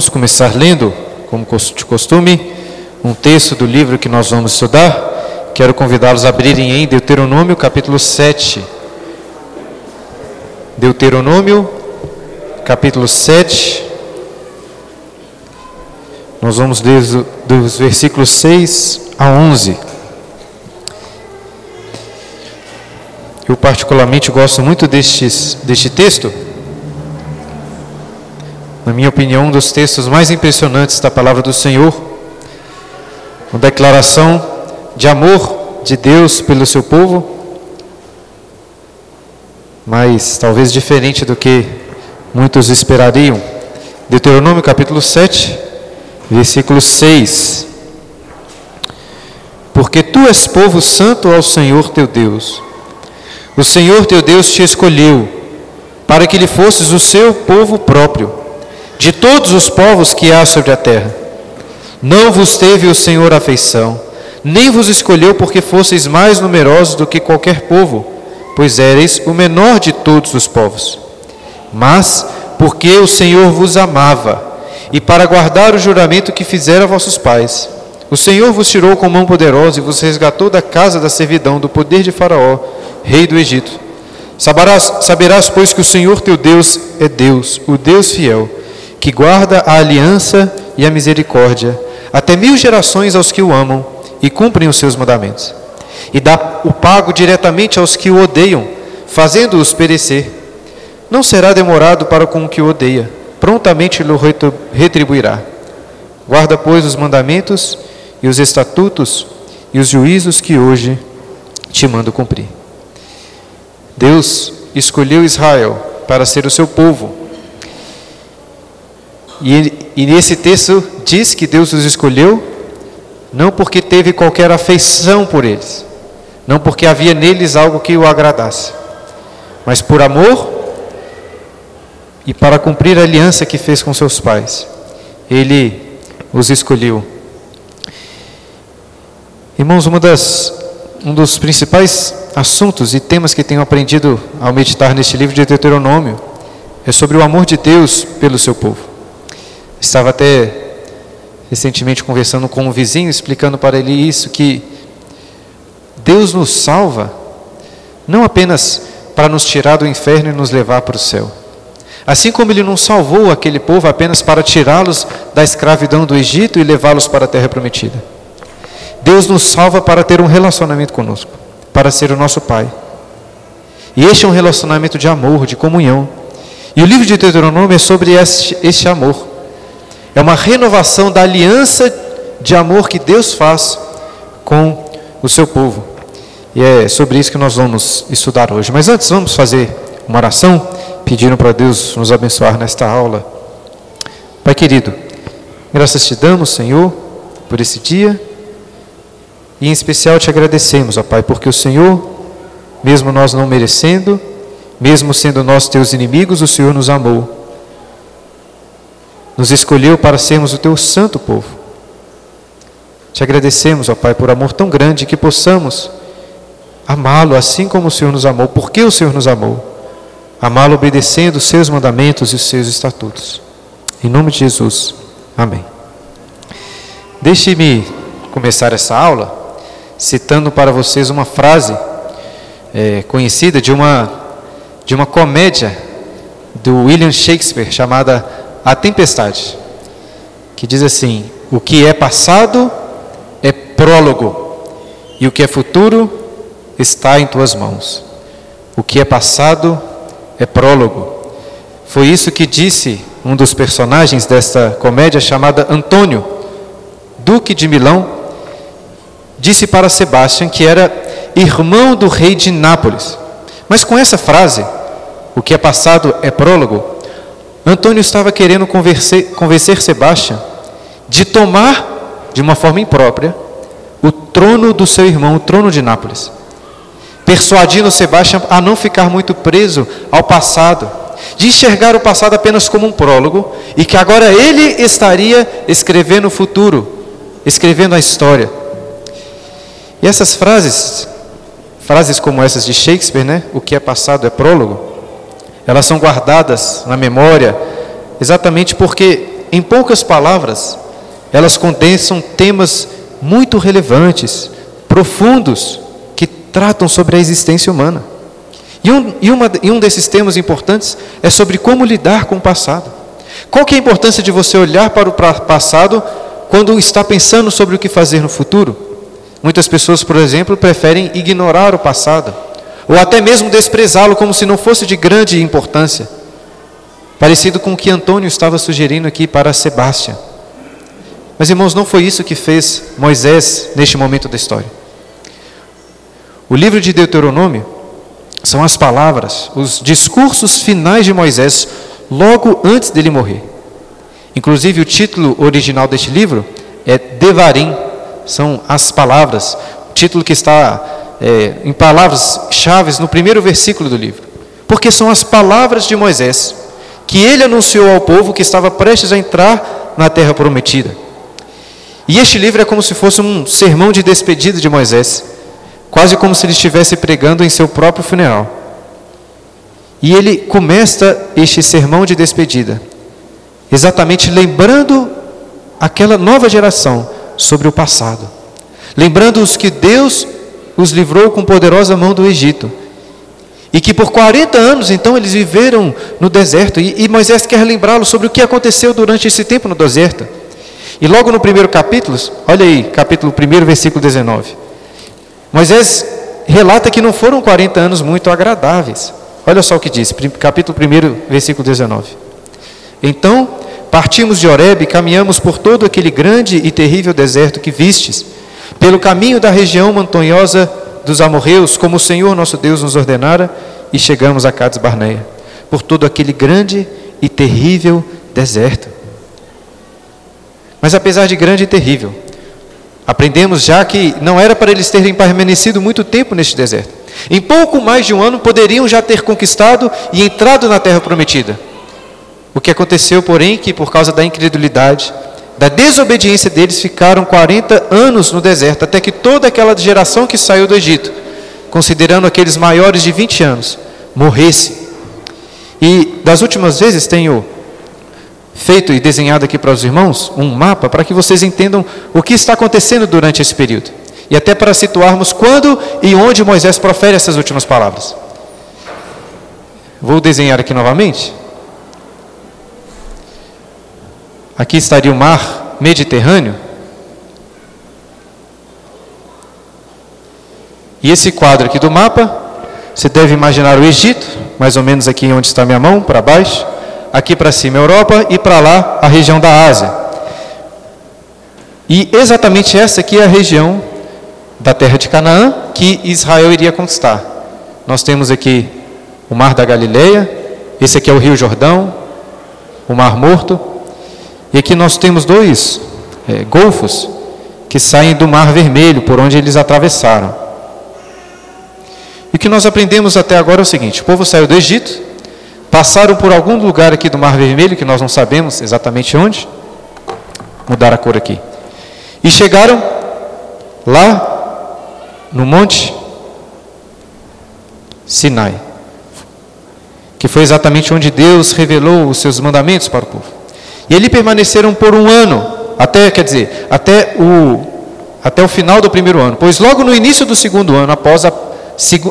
vamos começar lendo, como de costume, um texto do livro que nós vamos estudar. Quero convidá-los a abrirem em Deuteronômio, capítulo 7. Deuteronômio, capítulo 7. Nós vamos ler dos versículos 6 a 11. Eu particularmente gosto muito destes, deste texto. Na minha opinião, um dos textos mais impressionantes da palavra do Senhor. Uma declaração de amor de Deus pelo seu povo, mas talvez diferente do que muitos esperariam. Deuteronômio capítulo 7, versículo 6. Porque tu és povo santo ao Senhor teu Deus. O Senhor teu Deus te escolheu para que lhe fosses o seu povo próprio, de todos os povos que há sobre a terra. Não vos teve o Senhor afeição, nem vos escolheu porque fosseis mais numerosos do que qualquer povo, pois éreis o menor de todos os povos. Mas porque o Senhor vos amava, e para guardar o juramento que fizera a vossos pais. O Senhor vos tirou com mão poderosa e vos resgatou da casa da servidão, do poder de Faraó, rei do Egito. Saberás, saberás, pois, que o Senhor teu Deus é Deus, o Deus fiel, que guarda a aliança e a misericórdia, até mil gerações aos que o amam e cumprem os seus mandamentos. E dá o pago diretamente aos que o odeiam, fazendo-os perecer. Não será demorado para com o que o odeia prontamente lhe retribuirá. Guarda, pois, os mandamentos e os estatutos e os juízos que hoje te mando cumprir. Deus escolheu Israel para ser o seu povo. E, e nesse texto diz que Deus os escolheu não porque teve qualquer afeição por eles, não porque havia neles algo que o agradasse, mas por amor e para cumprir a aliança que fez com seus pais. Ele os escolheu. Irmãos, uma das, um dos principais assuntos e temas que tenho aprendido ao meditar neste livro de Deuteronômio é sobre o amor de Deus pelo seu povo. Estava até recentemente conversando com um vizinho, explicando para ele isso, que Deus nos salva não apenas para nos tirar do inferno e nos levar para o céu, Assim como ele não salvou aquele povo apenas para tirá-los da escravidão do Egito e levá-los para a terra prometida. Deus nos salva para ter um relacionamento conosco, para ser o nosso Pai. E este é um relacionamento de amor, de comunhão. E o livro de Deuteronômio é sobre este, este amor. É uma renovação da aliança de amor que Deus faz com o seu povo. E é sobre isso que nós vamos estudar hoje. Mas antes, vamos fazer uma oração pedindo para Deus nos abençoar nesta aula. Pai querido, graças te damos, Senhor, por esse dia. E em especial te agradecemos, ó Pai, porque o Senhor, mesmo nós não merecendo, mesmo sendo nós teus inimigos, o Senhor nos amou. Nos escolheu para sermos o teu santo povo. Te agradecemos, ó Pai, por amor tão grande que possamos amá-lo assim como o Senhor nos amou. Porque o Senhor nos amou? amá-lo obedecendo os seus mandamentos e os seus estatutos. Em nome de Jesus. Amém. Deixe-me começar essa aula citando para vocês uma frase é, conhecida de uma, de uma comédia do William Shakespeare chamada A Tempestade, que diz assim: O que é passado é prólogo, e o que é futuro está em tuas mãos. O que é passado é prólogo. Foi isso que disse um dos personagens desta comédia chamada Antônio, duque de Milão, disse para Sebastião que era irmão do rei de Nápoles. Mas com essa frase, o que é passado é prólogo, Antônio estava querendo convencer, convencer Sebastião de tomar, de uma forma imprópria, o trono do seu irmão, o trono de Nápoles persuadindo Sebastião a não ficar muito preso ao passado, de enxergar o passado apenas como um prólogo e que agora ele estaria escrevendo o futuro, escrevendo a história. E essas frases, frases como essas de Shakespeare, né? O que é passado é prólogo. Elas são guardadas na memória exatamente porque em poucas palavras, elas condensam temas muito relevantes, profundos, que tratam sobre a existência humana. E um, e, uma, e um desses temas importantes é sobre como lidar com o passado. Qual que é a importância de você olhar para o passado quando está pensando sobre o que fazer no futuro? Muitas pessoas, por exemplo, preferem ignorar o passado, ou até mesmo desprezá-lo como se não fosse de grande importância. Parecido com o que Antônio estava sugerindo aqui para Sebastião. Mas, irmãos, não foi isso que fez Moisés neste momento da história. O livro de Deuteronômio são as palavras, os discursos finais de Moisés logo antes dele morrer. Inclusive, o título original deste livro é Devarim, são as palavras, o título que está é, em palavras chaves no primeiro versículo do livro. Porque são as palavras de Moisés que ele anunciou ao povo que estava prestes a entrar na terra prometida. E este livro é como se fosse um sermão de despedida de Moisés, quase como se ele estivesse pregando em seu próprio funeral. E ele começa este sermão de despedida, exatamente lembrando aquela nova geração sobre o passado, lembrando os que Deus os livrou com poderosa mão do Egito, e que por 40 anos então eles viveram no deserto, e, e Moisés quer lembrá-los sobre o que aconteceu durante esse tempo no deserto. E logo no primeiro capítulo, olha aí, capítulo 1, versículo 19. Moisés relata que não foram 40 anos muito agradáveis. Olha só o que diz, capítulo 1, versículo 19. Então, partimos de Horeb e caminhamos por todo aquele grande e terrível deserto que vistes, pelo caminho da região montanhosa dos amorreus, como o Senhor nosso Deus nos ordenara, e chegamos a Cades Barneia, por todo aquele grande e terrível deserto. Mas apesar de grande e terrível, aprendemos já que não era para eles terem permanecido muito tempo neste deserto. Em pouco mais de um ano poderiam já ter conquistado e entrado na terra prometida. O que aconteceu, porém, que por causa da incredulidade, da desobediência deles, ficaram 40 anos no deserto, até que toda aquela geração que saiu do Egito, considerando aqueles maiores de 20 anos, morresse. E das últimas vezes tenho feito e desenhado aqui para os irmãos um mapa para que vocês entendam o que está acontecendo durante esse período. E até para situarmos quando e onde Moisés profere essas últimas palavras. Vou desenhar aqui novamente. Aqui estaria o mar Mediterrâneo. E esse quadro aqui do mapa, você deve imaginar o Egito, mais ou menos aqui onde está minha mão, para baixo aqui para cima a Europa e para lá a região da Ásia. E exatamente essa aqui é a região da terra de Canaã que Israel iria conquistar. Nós temos aqui o Mar da Galileia, esse aqui é o Rio Jordão, o Mar Morto, e aqui nós temos dois é, golfos que saem do Mar Vermelho, por onde eles atravessaram. E o que nós aprendemos até agora é o seguinte: o povo saiu do Egito, passaram por algum lugar aqui do Mar Vermelho, que nós não sabemos exatamente onde, mudar a cor aqui, e chegaram lá no Monte Sinai, que foi exatamente onde Deus revelou os seus mandamentos para o povo. E ali permaneceram por um ano, até, quer dizer, até o, até o final do primeiro ano, pois logo no início do segundo ano, após a,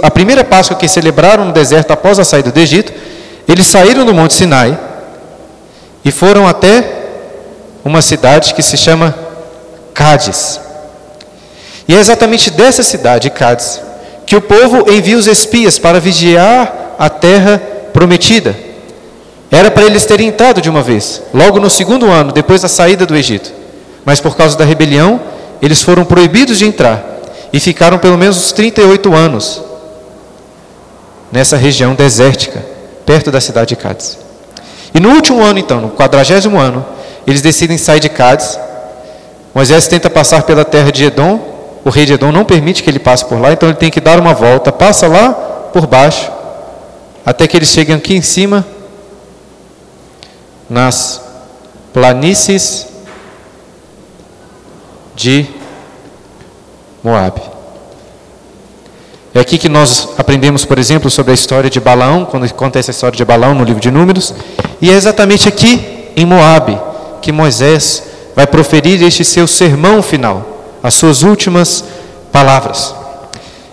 a primeira Páscoa que celebraram no deserto após a saída do Egito, eles saíram do Monte Sinai e foram até uma cidade que se chama Cádiz. E é exatamente dessa cidade, Cádiz, que o povo envia os espias para vigiar a terra prometida. Era para eles terem entrado de uma vez, logo no segundo ano, depois da saída do Egito. Mas por causa da rebelião, eles foram proibidos de entrar e ficaram pelo menos 38 anos nessa região desértica perto da cidade de Cádiz. E no último ano, então, no quadragésimo ano, eles decidem sair de Cádiz. Moisés tenta passar pela terra de Edom. O rei de Edom não permite que ele passe por lá, então ele tem que dar uma volta. Passa lá por baixo, até que eles cheguem aqui em cima, nas planícies de Moabe. É aqui que nós aprendemos, por exemplo, sobre a história de Balaão, quando conta essa história de Balaão no livro de Números, e é exatamente aqui em Moabe que Moisés vai proferir este seu sermão final, as suas últimas palavras.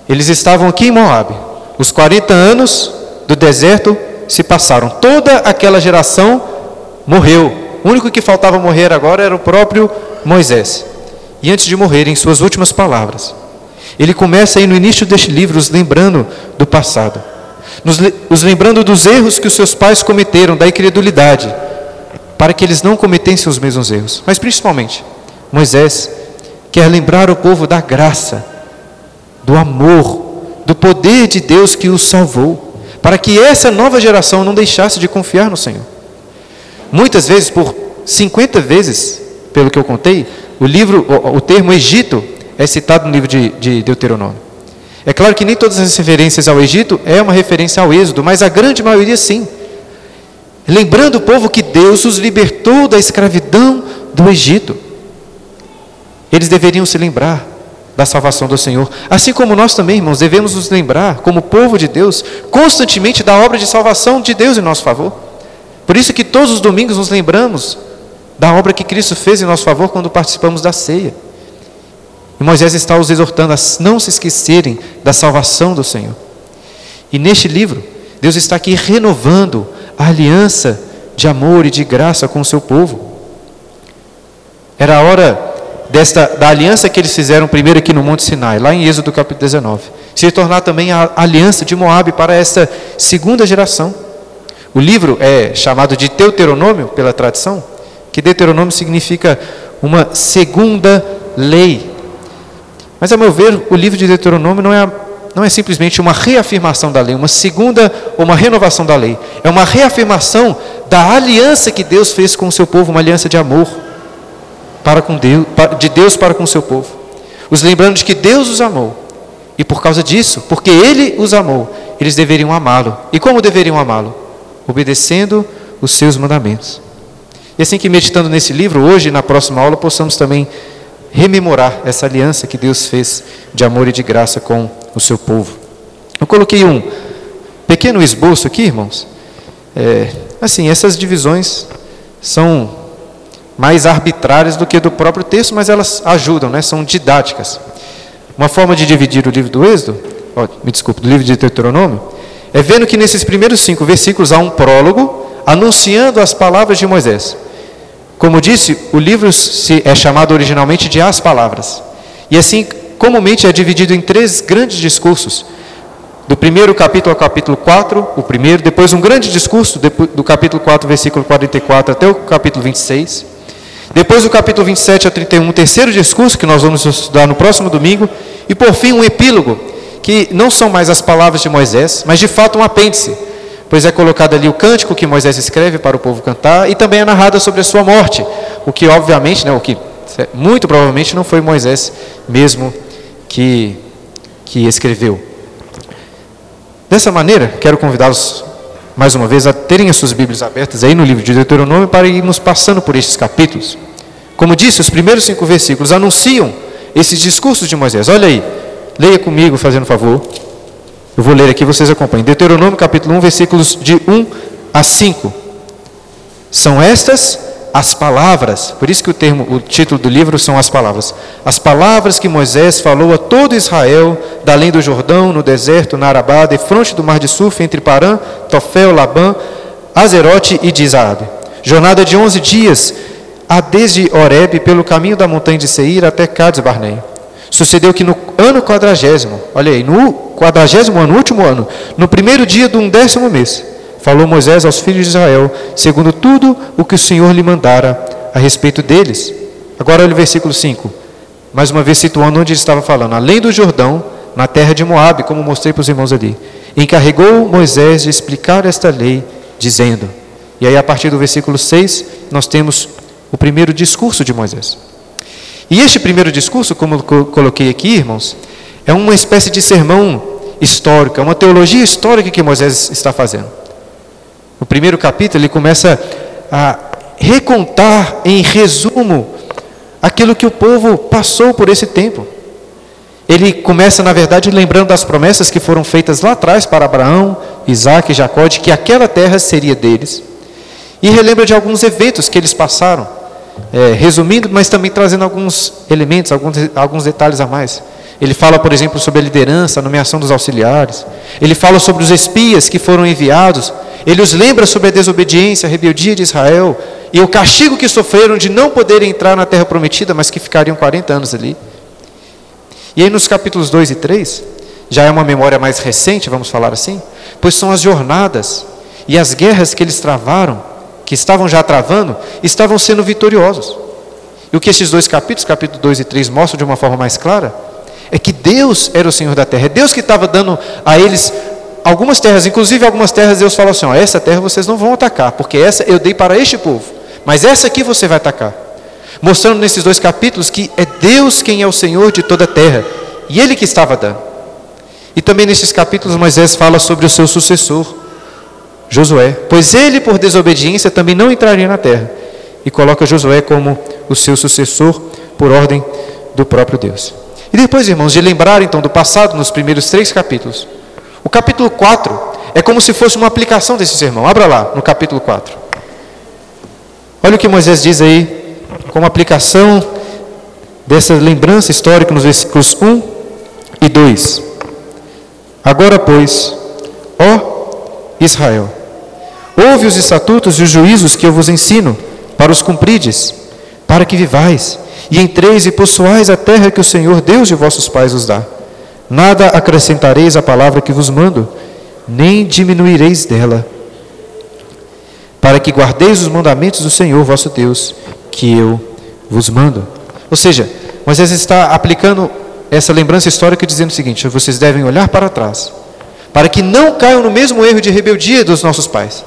Eles estavam aqui em Moab. Os 40 anos do deserto se passaram. Toda aquela geração morreu. O único que faltava morrer agora era o próprio Moisés. E antes de morrer, em suas últimas palavras, ele começa aí no início deste livro, os lembrando do passado, nos, os lembrando dos erros que os seus pais cometeram, da incredulidade, para que eles não cometessem os mesmos erros. Mas principalmente, Moisés quer lembrar o povo da graça, do amor, do poder de Deus que os salvou, para que essa nova geração não deixasse de confiar no Senhor. Muitas vezes, por 50 vezes, pelo que eu contei, o livro, o, o termo Egito é citado no livro de, de Deuteronômio. É claro que nem todas as referências ao Egito é uma referência ao Êxodo, mas a grande maioria sim. Lembrando o povo que Deus os libertou da escravidão do Egito. Eles deveriam se lembrar da salvação do Senhor. Assim como nós também, irmãos, devemos nos lembrar, como povo de Deus, constantemente da obra de salvação de Deus em nosso favor. Por isso que todos os domingos nos lembramos da obra que Cristo fez em nosso favor quando participamos da ceia. E Moisés está os exortando a não se esquecerem da salvação do Senhor. E neste livro, Deus está aqui renovando a aliança de amor e de graça com o seu povo. Era a hora desta, da aliança que eles fizeram primeiro aqui no Monte Sinai, lá em Êxodo capítulo 19, se tornar também a aliança de Moab para esta segunda geração. O livro é chamado de Deuteronômio pela tradição, que Deuteronômio significa uma segunda lei. Mas, a meu ver, o livro de Deuteronômio não é, não é simplesmente uma reafirmação da lei, uma segunda ou uma renovação da lei. É uma reafirmação da aliança que Deus fez com o seu povo, uma aliança de amor para com Deus, de Deus para com o seu povo. Os lembrando de que Deus os amou. E por causa disso, porque Ele os amou, eles deveriam amá-lo. E como deveriam amá-lo? Obedecendo os seus mandamentos. E assim que meditando nesse livro, hoje, na próxima aula, possamos também rememorar essa aliança que Deus fez de amor e de graça com o seu povo. Eu coloquei um pequeno esboço aqui, irmãos. É, assim, essas divisões são mais arbitrárias do que do próprio texto, mas elas ajudam, né? são didáticas. Uma forma de dividir o livro do Êxodo, ó, me desculpe, do livro de Deuteronômio, é vendo que nesses primeiros cinco versículos há um prólogo anunciando as palavras de Moisés. Como disse, o livro é chamado originalmente de As Palavras. E assim, comumente é dividido em três grandes discursos. Do primeiro capítulo ao capítulo 4, o primeiro, depois um grande discurso, do capítulo 4, versículo 44 até o capítulo 26. Depois do capítulo 27 a 31, um terceiro discurso, que nós vamos estudar no próximo domingo. E por fim, um epílogo, que não são mais as palavras de Moisés, mas de fato um apêndice pois é colocado ali o cântico que Moisés escreve para o povo cantar e também é narrada sobre a sua morte, o que obviamente, né, o que muito provavelmente não foi Moisés mesmo que que escreveu. Dessa maneira, quero convidá-los mais uma vez a terem as suas Bíblias abertas aí no livro de Deuteronômio para irmos passando por estes capítulos. Como disse, os primeiros cinco versículos anunciam esses discursos de Moisés. Olha aí, leia comigo, fazendo favor. Eu vou ler aqui, vocês acompanhem. Deuteronômio capítulo 1, versículos de 1 a 5. São estas as palavras, por isso que o termo, o título do livro são as palavras. As palavras que Moisés falou a todo Israel, da além do Jordão, no deserto, na Arabá, de fronte do mar de Suf, entre Parã, Tofel, Labã, Azerote e Dizaabe. Jornada de onze dias, a desde Oreb, pelo caminho da montanha de Seir até Cades Barnei. Sucedeu que no ano quadragésimo, olha aí, no quadragésimo ano, último ano, no primeiro dia do undécimo mês, falou Moisés aos filhos de Israel, segundo tudo o que o Senhor lhe mandara a respeito deles. Agora olha o versículo 5, mais uma vez situando onde ele estava falando, além do Jordão, na terra de Moabe, como mostrei para os irmãos ali. Encarregou Moisés de explicar esta lei, dizendo, e aí a partir do versículo 6, nós temos o primeiro discurso de Moisés. E este primeiro discurso, como coloquei aqui, irmãos, é uma espécie de sermão histórico, é uma teologia histórica que Moisés está fazendo. No primeiro capítulo, ele começa a recontar em resumo aquilo que o povo passou por esse tempo. Ele começa, na verdade, lembrando das promessas que foram feitas lá atrás para Abraão, Isaac e Jacó, de que aquela terra seria deles. E relembra de alguns eventos que eles passaram é, resumindo, mas também trazendo alguns elementos, alguns, alguns detalhes a mais. Ele fala, por exemplo, sobre a liderança, a nomeação dos auxiliares. Ele fala sobre os espias que foram enviados. Ele os lembra sobre a desobediência, a rebeldia de Israel e o castigo que sofreram de não poderem entrar na terra prometida, mas que ficariam 40 anos ali. E aí, nos capítulos 2 e 3, já é uma memória mais recente, vamos falar assim, pois são as jornadas e as guerras que eles travaram, que estavam já travando, estavam sendo vitoriosos. E o que esses dois capítulos, capítulo 2 e 3, mostram de uma forma mais clara, é que Deus era o Senhor da terra, é Deus que estava dando a eles algumas terras, inclusive algumas terras Deus falou assim: ó, essa terra vocês não vão atacar, porque essa eu dei para este povo, mas essa aqui você vai atacar. Mostrando nesses dois capítulos que é Deus quem é o Senhor de toda a terra, e Ele que estava dando. E também nesses capítulos Moisés fala sobre o seu sucessor, Josué, pois ele por desobediência também não entraria na terra, e coloca Josué como o seu sucessor por ordem do próprio Deus. E depois, irmãos, de lembrar então do passado nos primeiros três capítulos, o capítulo 4 é como se fosse uma aplicação desse sermão. Abra lá no capítulo 4. Olha o que Moisés diz aí, como aplicação dessa lembrança histórica nos versículos 1 e 2. Agora, pois, ó Israel, ouve os estatutos e os juízos que eu vos ensino, para os cumprides, para que vivais e entreis e possuais a terra que o Senhor, Deus de vossos pais, vos dá. Nada acrescentareis à palavra que vos mando, nem diminuireis dela, para que guardeis os mandamentos do Senhor vosso Deus, que eu vos mando. Ou seja, Moisés está aplicando essa lembrança histórica dizendo o seguinte: vocês devem olhar para trás, para que não caiam no mesmo erro de rebeldia dos nossos pais,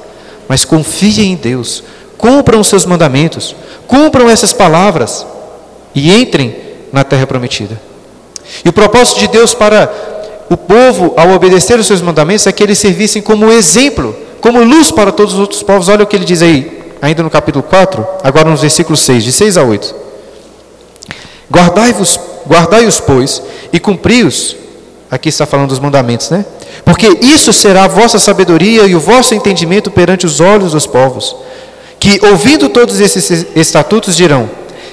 mas confiem em Deus, cumpram os seus mandamentos, cumpram essas palavras e entrem na terra prometida. E o propósito de Deus para o povo, ao obedecer os seus mandamentos, é que eles servissem como exemplo, como luz para todos os outros povos. Olha o que ele diz aí, ainda no capítulo 4, agora nos versículos 6, de 6 a 8. Guardai-vos, guardai-os, pois, e cumpri-os. Aqui está falando dos mandamentos, né? Porque isso será a vossa sabedoria e o vosso entendimento perante os olhos dos povos, que ouvindo todos esses estatutos dirão: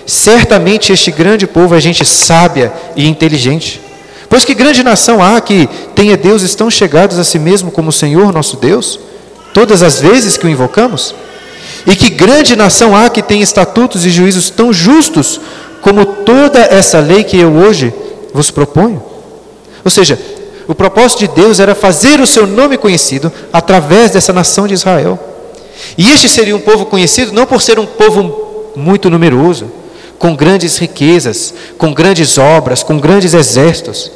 Certamente este grande povo é gente sábia e inteligente. Pois que grande nação há que tenha deuses tão chegados a si mesmo como o Senhor nosso Deus, todas as vezes que o invocamos? E que grande nação há que tenha estatutos e juízos tão justos como toda essa lei que eu hoje vos proponho? Ou seja, o propósito de Deus era fazer o seu nome conhecido através dessa nação de Israel. E este seria um povo conhecido não por ser um povo muito numeroso, com grandes riquezas, com grandes obras, com grandes exércitos,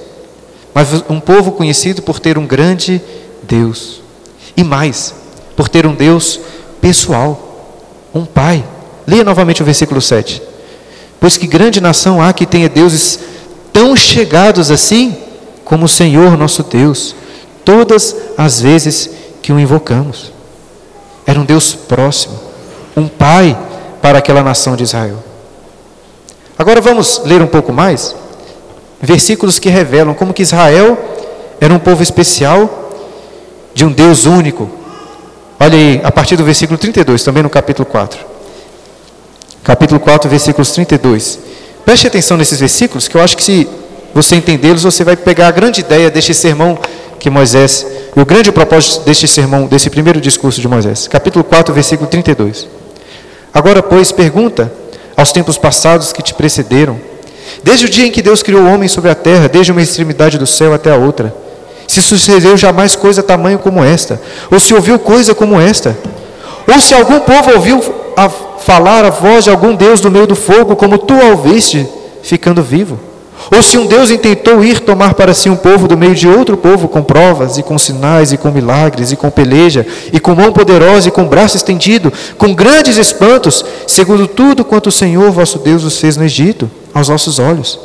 mas um povo conhecido por ter um grande Deus. E mais, por ter um Deus pessoal, um Pai. Leia novamente o versículo 7. Pois que grande nação há que tenha deuses tão chegados assim como o Senhor nosso Deus, todas as vezes que o invocamos. Era um Deus próximo, um Pai para aquela nação de Israel. Agora vamos ler um pouco mais versículos que revelam como que Israel era um povo especial de um Deus único. Olha aí, a partir do versículo 32, também no capítulo 4. Capítulo 4, versículos 32. Preste atenção nesses versículos, que eu acho que se você entendê-los, você vai pegar a grande ideia deste sermão que Moisés, e o grande propósito deste sermão, desse primeiro discurso de Moisés. Capítulo 4, versículo 32. Agora, pois, pergunta aos tempos passados que te precederam, desde o dia em que Deus criou o homem sobre a terra, desde uma extremidade do céu até a outra. Se sucedeu jamais coisa tamanho como esta, ou se ouviu coisa como esta, ou se algum povo ouviu a falar a voz de algum Deus do meio do fogo, como tu a ouviste, ficando vivo. Ou se um Deus intentou ir tomar para si um povo do meio de outro povo, com provas, e com sinais, e com milagres, e com peleja, e com mão poderosa, e com braço estendido, com grandes espantos, segundo tudo quanto o Senhor vosso Deus os fez no Egito, aos vossos olhos.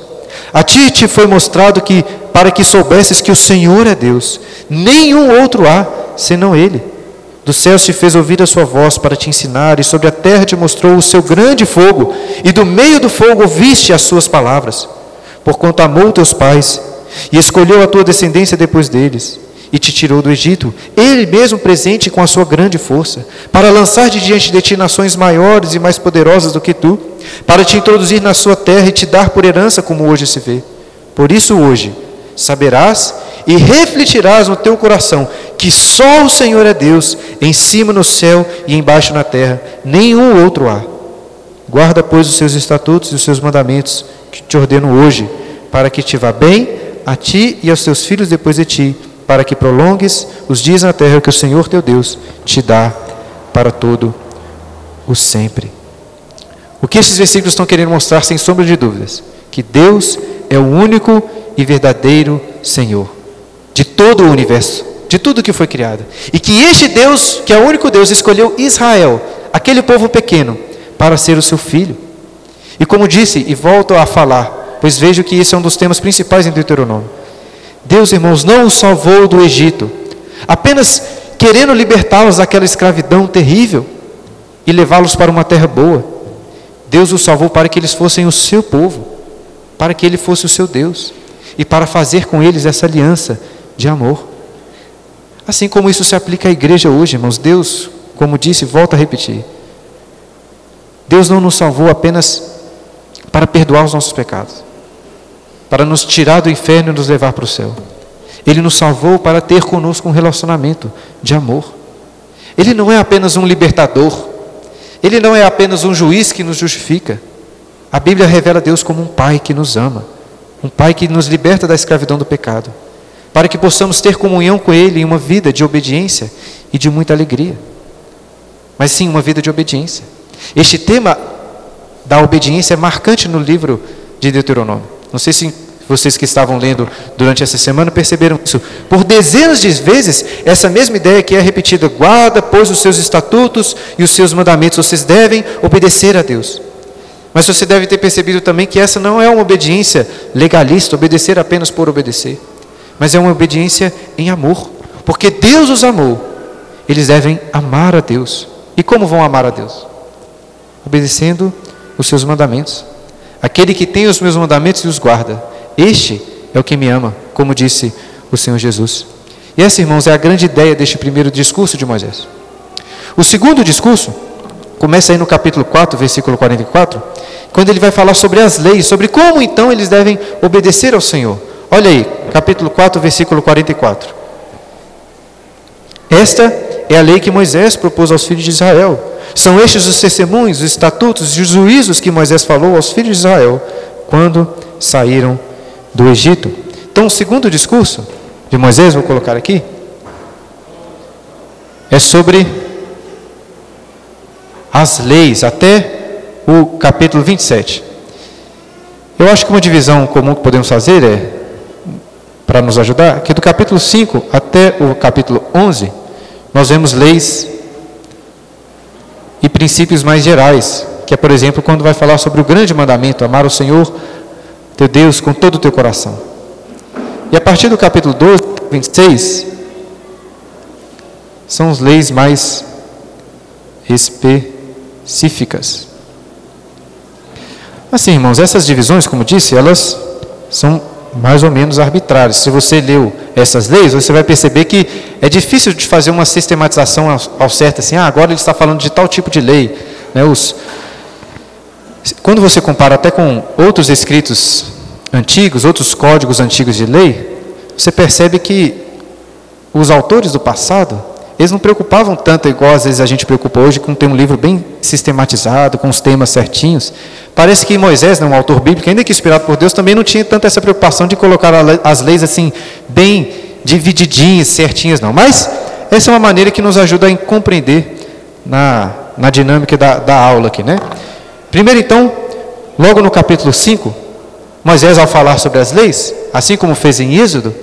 A ti te foi mostrado que, para que soubesses que o Senhor é Deus, nenhum outro há, senão Ele. Do céu te fez ouvir a sua voz para te ensinar, e sobre a terra te mostrou o seu grande fogo, e do meio do fogo ouviste as suas palavras porquanto amou teus pais e escolheu a tua descendência depois deles, e te tirou do Egito, ele mesmo presente com a sua grande força, para lançar de diante de ti nações maiores e mais poderosas do que tu, para te introduzir na sua terra e te dar por herança, como hoje se vê. Por isso, hoje, saberás e refletirás no teu coração que só o Senhor é Deus, em cima no céu e embaixo na terra, nenhum outro há. Guarda, pois, os seus estatutos e os seus mandamentos, te ordeno hoje, para que te vá bem a ti e aos teus filhos depois de ti, para que prolongues os dias na terra que o Senhor teu Deus te dá para todo o sempre. O que esses versículos estão querendo mostrar, sem sombra de dúvidas? Que Deus é o único e verdadeiro Senhor de todo o universo, de tudo que foi criado. E que este Deus, que é o único Deus, escolheu Israel, aquele povo pequeno, para ser o seu filho. E como disse, e volto a falar, pois vejo que esse é um dos temas principais em Deuteronômio. Deus, irmãos, não os salvou do Egito, apenas querendo libertá-los daquela escravidão terrível e levá-los para uma terra boa. Deus os salvou para que eles fossem o seu povo, para que ele fosse o seu Deus e para fazer com eles essa aliança de amor. Assim como isso se aplica à igreja hoje, irmãos, Deus, como disse, volta a repetir. Deus não nos salvou apenas para perdoar os nossos pecados para nos tirar do inferno e nos levar para o céu. Ele nos salvou para ter conosco um relacionamento de amor. Ele não é apenas um libertador. Ele não é apenas um juiz que nos justifica. A Bíblia revela Deus como um pai que nos ama, um pai que nos liberta da escravidão do pecado, para que possamos ter comunhão com Ele em uma vida de obediência e de muita alegria. Mas sim, uma vida de obediência. Este tema da obediência é marcante no livro de Deuteronômio. Não sei se vocês que estavam lendo durante essa semana perceberam isso. Por dezenas de vezes, essa mesma ideia que é repetida: guarda, pois, os seus estatutos e os seus mandamentos, vocês devem obedecer a Deus. Mas você deve ter percebido também que essa não é uma obediência legalista, obedecer apenas por obedecer, mas é uma obediência em amor, porque Deus os amou, eles devem amar a Deus. E como vão amar a Deus? Obedecendo os seus mandamentos. Aquele que tem os meus mandamentos e os guarda, este é o que me ama, como disse o Senhor Jesus. E essa, irmãos, é a grande ideia deste primeiro discurso de Moisés. O segundo discurso começa aí no capítulo 4, versículo 44, quando ele vai falar sobre as leis, sobre como então eles devem obedecer ao Senhor. Olha aí, capítulo 4, versículo 44. Esta é a lei que Moisés propôs aos filhos de Israel são estes os testemunhos, os estatutos e os juízos que Moisés falou aos filhos de Israel quando saíram do Egito. Então, o segundo discurso de Moisés, vou colocar aqui, é sobre as leis, até o capítulo 27. Eu acho que uma divisão comum que podemos fazer é, para nos ajudar, que do capítulo 5 até o capítulo 11, nós vemos leis e princípios mais gerais, que é, por exemplo, quando vai falar sobre o grande mandamento, amar o Senhor, teu Deus, com todo o teu coração. E a partir do capítulo 12, 26, são as leis mais específicas. Assim, irmãos, essas divisões, como disse, elas são mais ou menos arbitrárias. Se você leu essas leis, você vai perceber que é difícil de fazer uma sistematização ao certo, assim, ah, agora ele está falando de tal tipo de lei. Né, os, quando você compara até com outros escritos antigos, outros códigos antigos de lei, você percebe que os autores do passado, eles não preocupavam tanto, igual às vezes a gente preocupa hoje, com ter um livro bem sistematizado, com os temas certinhos. Parece que Moisés, né, um autor bíblico, ainda que inspirado por Deus, também não tinha tanta essa preocupação de colocar as leis assim, bem divididinhas, certinhas, não. Mas essa é uma maneira que nos ajuda a compreender na, na dinâmica da, da aula aqui, né? Primeiro, então, logo no capítulo 5, Moisés, ao falar sobre as leis, assim como fez em Êxodo,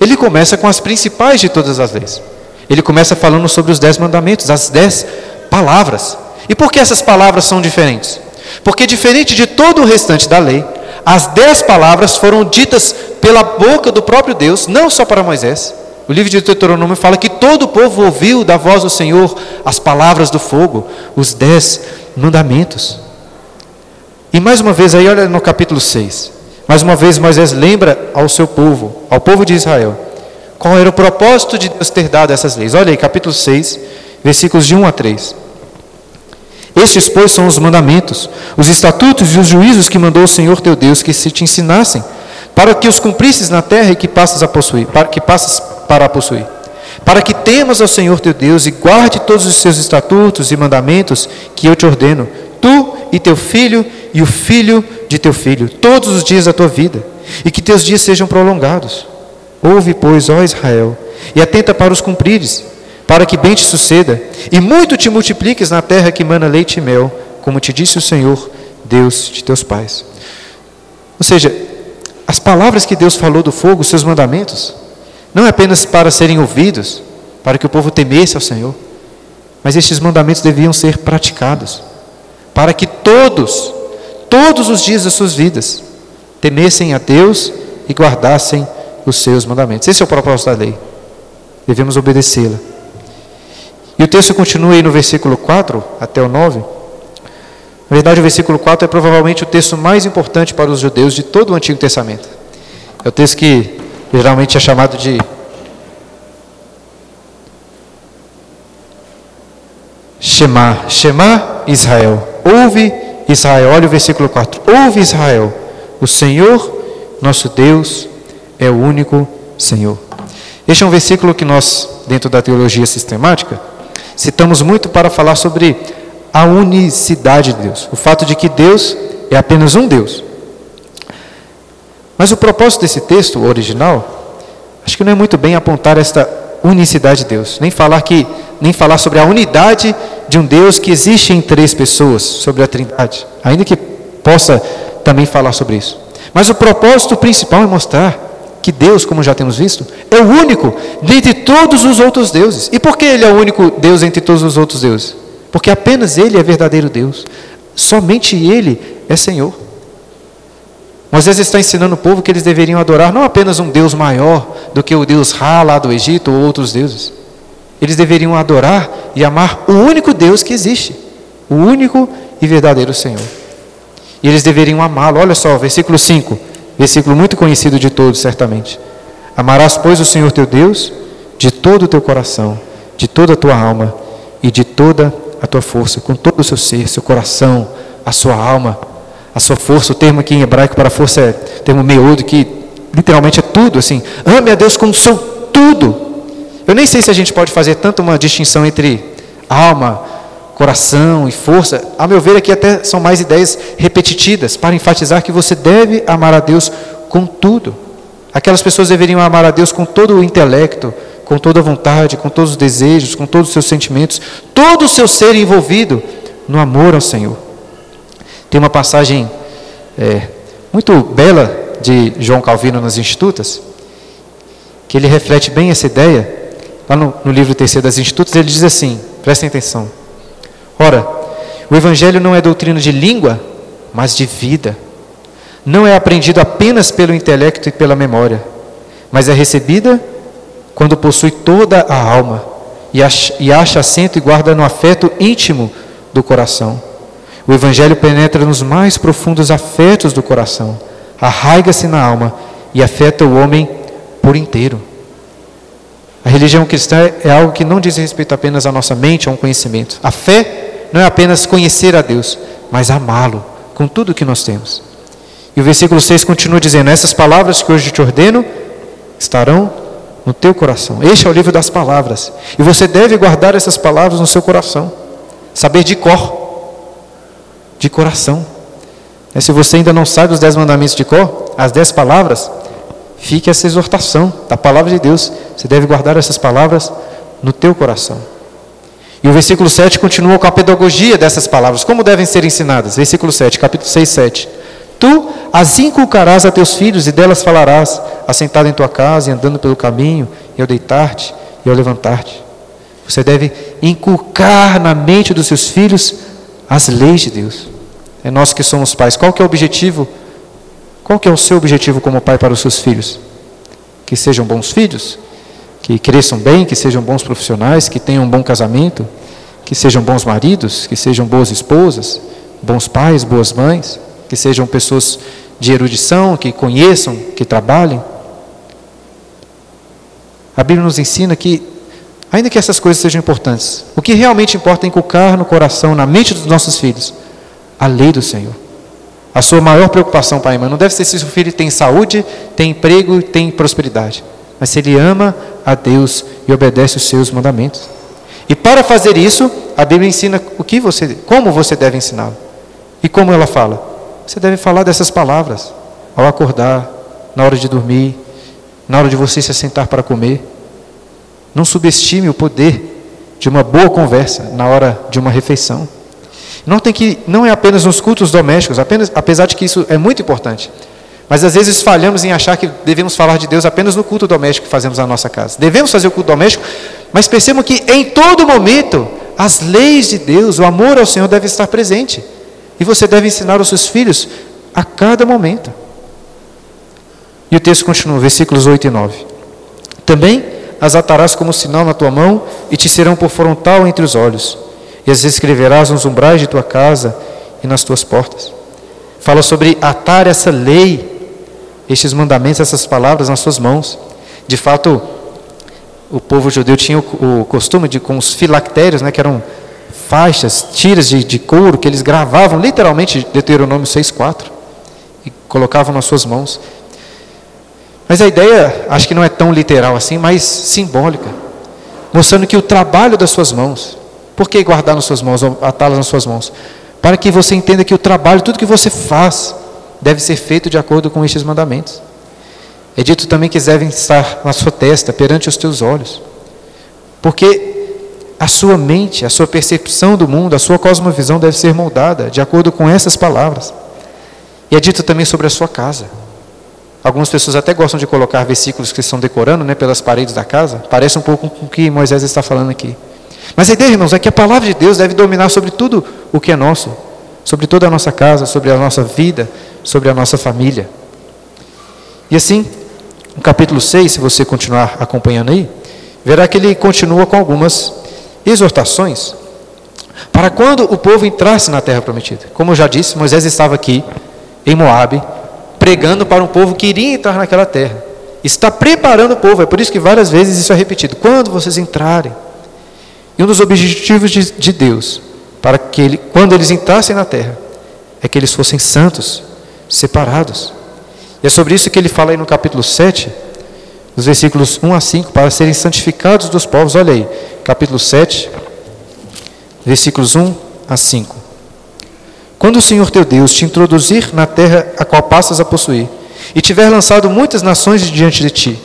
ele começa com as principais de todas as leis. Ele começa falando sobre os dez mandamentos, as dez palavras. E por que essas palavras são diferentes? Porque, diferente de todo o restante da lei, as dez palavras foram ditas pela boca do próprio Deus, não só para Moisés. O livro de Deuteronômio fala que todo o povo ouviu da voz do Senhor as palavras do fogo, os dez mandamentos. E mais uma vez, aí olha no capítulo 6. Mais uma vez, Moisés lembra ao seu povo, ao povo de Israel, Qual era o propósito de Deus ter dado essas leis? Olha aí, capítulo 6, versículos de 1 a 3. Estes, pois, são os mandamentos, os estatutos e os juízos que mandou o Senhor teu Deus que se te ensinassem, para que os cumprisses na terra e que passas a possuir, para que passas para a possuir. Para que temas ao Senhor teu Deus e guarde todos os seus estatutos e mandamentos que eu te ordeno, tu e teu filho e o filho de teu filho, todos os dias da tua vida, e que teus dias sejam prolongados. Ouve, pois, ó Israel, e atenta para os cumprires para que bem te suceda, e muito te multipliques na terra que mana leite e mel, como te disse o Senhor, Deus de teus pais. Ou seja, as palavras que Deus falou do fogo, os seus mandamentos, não é apenas para serem ouvidos, para que o povo temesse ao Senhor, mas estes mandamentos deviam ser praticados, para que todos, todos os dias das suas vidas, temessem a Deus e guardassem os seus mandamentos. Esse é o propósito da lei. Devemos obedecê-la. E o texto continua aí no versículo 4 até o 9. Na verdade, o versículo 4 é provavelmente o texto mais importante para os judeus de todo o Antigo Testamento. É o texto que geralmente é chamado de Shema, Shema Israel. Ouve Israel. Olha o versículo 4. Ouve Israel. O Senhor, nosso Deus, é o único Senhor. Este é um versículo que nós, dentro da teologia sistemática, citamos muito para falar sobre a unicidade de Deus, o fato de que Deus é apenas um Deus. Mas o propósito desse texto original, acho que não é muito bem apontar esta unicidade de Deus, nem falar que nem falar sobre a unidade de um Deus que existe em três pessoas, sobre a Trindade, ainda que possa também falar sobre isso. Mas o propósito principal é mostrar que Deus, como já temos visto, é o único dentre todos os outros deuses. E por que Ele é o único Deus entre todos os outros deuses? Porque apenas Ele é verdadeiro Deus. Somente Ele é Senhor. Moisés está ensinando o povo que eles deveriam adorar não apenas um Deus maior do que o Deus Ra lá do Egito ou outros deuses. Eles deveriam adorar e amar o único Deus que existe, o único e verdadeiro Senhor. E eles deveriam amá-lo. Olha só, versículo 5. Versículo muito conhecido de todos, certamente. Amarás, pois, o Senhor teu Deus de todo o teu coração, de toda a tua alma e de toda a tua força, com todo o seu ser, seu coração, a sua alma, a sua força. O termo aqui em hebraico para força é termo meudo, que literalmente é tudo, assim. Ame a Deus com o seu tudo. Eu nem sei se a gente pode fazer tanto uma distinção entre alma, coração e força, a meu ver, aqui até são mais ideias repetitivas para enfatizar que você deve amar a Deus com tudo. Aquelas pessoas deveriam amar a Deus com todo o intelecto, com toda a vontade, com todos os desejos, com todos os seus sentimentos, todo o seu ser envolvido no amor ao Senhor. Tem uma passagem é, muito bela de João Calvino nas Institutas, que ele reflete bem essa ideia. Lá no, no livro Terceiro das Institutas, ele diz assim: prestem atenção. Ora, o Evangelho não é doutrina de língua, mas de vida. Não é aprendido apenas pelo intelecto e pela memória, mas é recebida quando possui toda a alma e acha, assento e guarda no afeto íntimo do coração. O Evangelho penetra nos mais profundos afetos do coração, arraiga-se na alma e afeta o homem por inteiro. A religião cristã é algo que não diz respeito apenas à nossa mente, a um conhecimento. A fé não é apenas conhecer a Deus, mas amá-lo com tudo que nós temos. E o versículo 6 continua dizendo: Essas palavras que hoje te ordeno estarão no teu coração. Este é o livro das palavras. E você deve guardar essas palavras no seu coração. Saber de cor. De coração. É, se você ainda não sabe os dez mandamentos de cor, as dez palavras, fique essa exortação da palavra de Deus. Você deve guardar essas palavras no teu coração. E o versículo 7 continua com a pedagogia dessas palavras, como devem ser ensinadas. Versículo 7, capítulo 6, 7. Tu as inculcarás a teus filhos e delas falarás, assentado em tua casa e andando pelo caminho, e ao deitar-te e ao levantar-te. Você deve inculcar na mente dos seus filhos as leis de Deus. É nós que somos pais. Qual que é o objetivo? Qual que é o seu objetivo como pai para os seus filhos? Que sejam bons filhos? que cresçam bem, que sejam bons profissionais, que tenham um bom casamento, que sejam bons maridos, que sejam boas esposas, bons pais, boas mães, que sejam pessoas de erudição, que conheçam, que trabalhem. A Bíblia nos ensina que, ainda que essas coisas sejam importantes, o que realmente importa é inculcar no coração, na mente dos nossos filhos, a lei do Senhor. A sua maior preocupação, pai e mãe, não deve ser se seu filho tem saúde, tem emprego, tem prosperidade, mas se ele ama a Deus e obedece os seus mandamentos. E para fazer isso, a Bíblia ensina o que você, como você deve ensiná-lo. E como ela fala? Você deve falar dessas palavras ao acordar, na hora de dormir, na hora de você se assentar para comer. Não subestime o poder de uma boa conversa na hora de uma refeição. Notem que não é apenas nos cultos domésticos, apenas, apesar de que isso é muito importante. Mas às vezes falhamos em achar que devemos falar de Deus apenas no culto doméstico que fazemos na nossa casa. Devemos fazer o culto doméstico, mas percebam que em todo momento as leis de Deus, o amor ao Senhor deve estar presente. E você deve ensinar aos seus filhos a cada momento. E o texto continua, versículos 8 e 9. Também as atarás como sinal na tua mão e te serão por frontal entre os olhos e as escreverás nos umbrais de tua casa e nas tuas portas. Fala sobre atar essa lei, estes mandamentos, essas palavras nas suas mãos. De fato, o povo judeu tinha o, costume de, com os filactérios, né, que eram faixas, tiras de, de couro, que eles gravavam literalmente Deuteronômio 6,4 e colocavam nas suas mãos. Mas a ideia, acho que não é tão literal assim, mas simbólica, mostrando que o trabalho das suas mãos, por que guardar nas suas mãos, atá-las nas suas mãos? Para que você entenda que o trabalho, tudo que você faz, deve ser feito de acordo com estes mandamentos. É dito também que devem estar na sua testa, perante os teus olhos. Porque a sua mente, a sua percepção do mundo, a sua cosmovisão deve ser moldada de acordo com essas palavras. E é dito também sobre a sua casa. Algumas pessoas até gostam de colocar versículos que estão decorando né, pelas paredes da casa. Parece um pouco com o que Moisés está falando aqui. Mas a ideia, irmãos, é que a palavra de Deus deve dominar sobre tudo o que é nosso, sobre toda a nossa casa, sobre a nossa vida, sobre a nossa família. E assim, no capítulo 6, se você continuar acompanhando aí, verá que ele continua com algumas exortações para quando o povo entrasse na terra prometida. Como eu já disse, Moisés estava aqui em Moabe, pregando para um povo que iria entrar naquela terra. Está preparando o povo, é por isso que várias vezes isso é repetido. Quando vocês entrarem, e um dos objetivos de, de Deus, para que ele, quando eles entrassem na terra, é que eles fossem santos, separados. E é sobre isso que ele fala aí no capítulo 7, nos versículos 1 a 5, para serem santificados dos povos. Olha aí, capítulo 7, versículos 1 a 5. Quando o Senhor teu Deus te introduzir na terra a qual passas a possuir, e tiver lançado muitas nações diante de ti,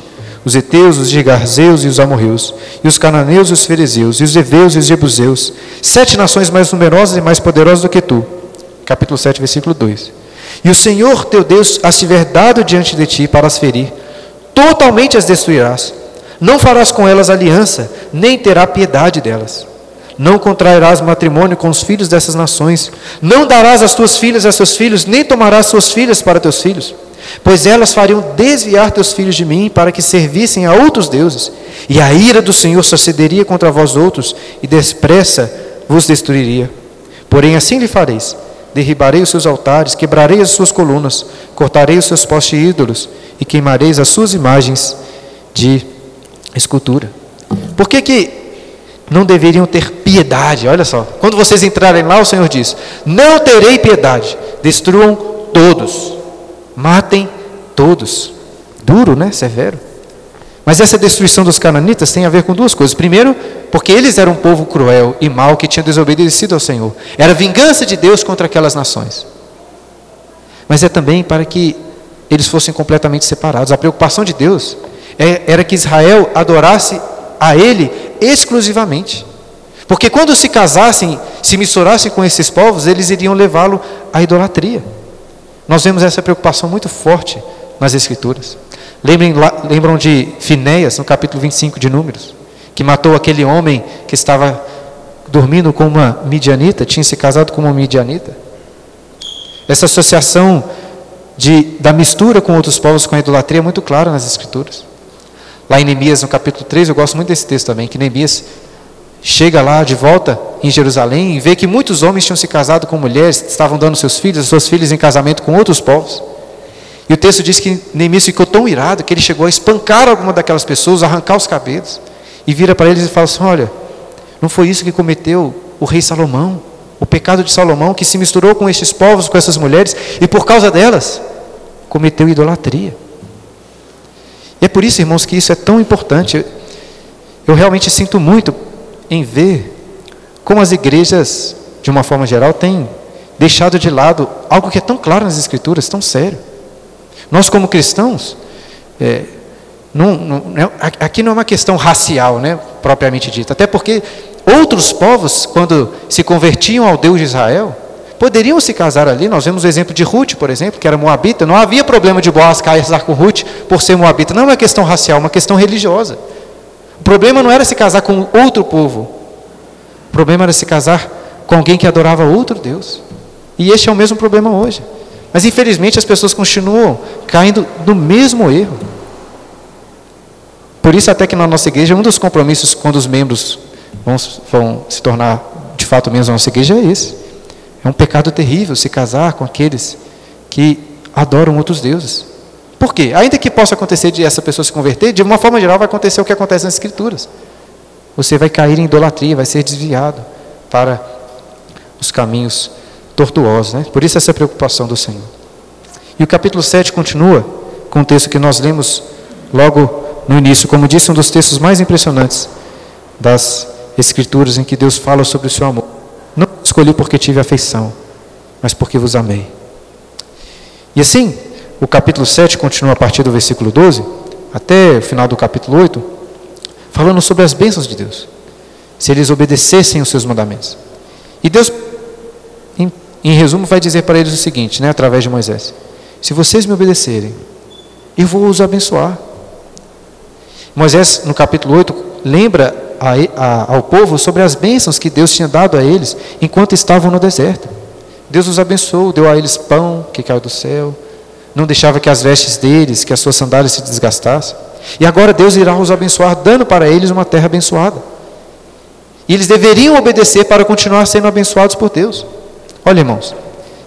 os heteus, os gigarzeus e os amorreus, e os cananeus e os ferezeus, e os heveus e os jebuseus, sete nações mais numerosas e mais poderosas do que tu. Capítulo 7, versículo 2. E o Senhor teu Deus as tiver dado diante de ti para as ferir, totalmente as destruirás. Não farás com elas aliança, nem terá piedade delas. Não contrairás matrimônio com os filhos dessas nações, não darás as tuas filhas a seus filhos, nem tomarás suas filhas para teus filhos pois elas fariam desviar teus filhos de mim para que servissem a outros deuses, e a ira do Senhor sucederia contra vós outros, e depressa vos destruiria. Porém, assim lhe fareis: derribarei os seus altares, quebrarei as suas colunas, cortarei os seus postes ídolos, e queimareis as suas imagens de escultura. Por que, que não deveriam ter piedade? Olha só, quando vocês entrarem lá, o Senhor diz: Não terei piedade, destruam todos matem todos. Duro, né? Severo. Mas essa destruição dos cananitas tem a ver com duas coisas. Primeiro, porque eles eram um povo cruel e mau que tinha desobedecido ao Senhor. Era vingança de Deus contra aquelas nações. Mas é também para que eles fossem completamente separados. A preocupação de Deus é, era que Israel adorasse a Ele exclusivamente. Porque quando se casassem, se misturassem com esses povos, eles iriam levá-lo à idolatria. Nós vemos essa preocupação muito forte nas Escrituras. Lembrem, lembram de Finéias, no capítulo 25 de Números, que matou aquele homem que estava dormindo com uma midianita, tinha se casado com uma midianita. Essa associação de, da mistura com outros povos com a idolatria é muito clara nas Escrituras. Lá em Neemias, no capítulo 3, eu gosto muito desse texto também, que Neemias chega lá de volta em Jerusalém e vê que muitos homens tinham se casado com mulheres, estavam dando seus filhos, suas filhas em casamento com outros povos. E o texto diz que Neemias ficou tão irado que ele chegou a espancar alguma daquelas pessoas, arrancar os cabelos, e vira para eles e fala assim: Olha, não foi isso que cometeu o rei Salomão, o pecado de Salomão, que se misturou com estes povos, com essas mulheres, e por causa delas cometeu idolatria. E é por isso, irmãos, que isso é tão importante. Eu realmente sinto muito em ver como as igrejas, de uma forma geral, têm deixado de lado algo que é tão claro nas Escrituras, tão sério. Nós, como cristãos, é, não, não, é, aqui não é uma questão racial, né, propriamente dita, até porque outros povos, quando se convertiam ao Deus de Israel, poderiam se casar ali. Nós vemos o exemplo de Ruth, por exemplo, que era moabita. Não havia problema de Boaz casar com Ruth por ser moabita. Não é uma questão racial, é uma questão religiosa. O problema não era se casar com outro povo. O problema era se casar com alguém que adorava outro Deus. E este é o mesmo problema hoje. Mas infelizmente as pessoas continuam caindo no mesmo erro. Por isso até que na nossa igreja um dos compromissos quando os membros vão, vão se tornar de fato membros da nossa igreja é esse é um pecado terrível se casar com aqueles que adoram outros deuses. Por quê? Ainda que possa acontecer de essa pessoa se converter, de uma forma geral vai acontecer o que acontece nas Escrituras. Você vai cair em idolatria, vai ser desviado para os caminhos tortuosos. Né? Por isso essa preocupação do Senhor. E o capítulo 7 continua com o texto que nós lemos logo no início, como disse, um dos textos mais impressionantes das Escrituras em que Deus fala sobre o seu amor escolhi porque tive afeição, mas porque vos amei. E assim, o capítulo 7 continua a partir do versículo 12, até o final do capítulo 8, falando sobre as bênçãos de Deus, se eles obedecessem os seus mandamentos. E Deus, em, em resumo, vai dizer para eles o seguinte, né, através de Moisés: Se vocês me obedecerem, eu vou os abençoar. Moisés, no capítulo 8, lembra a, a, ao povo sobre as bênçãos que Deus tinha dado a eles enquanto estavam no deserto. Deus os abençoou, deu a eles pão que caiu do céu, não deixava que as vestes deles, que as suas sandálias se desgastassem. E agora Deus irá os abençoar, dando para eles uma terra abençoada. E eles deveriam obedecer para continuar sendo abençoados por Deus. Olha, irmãos,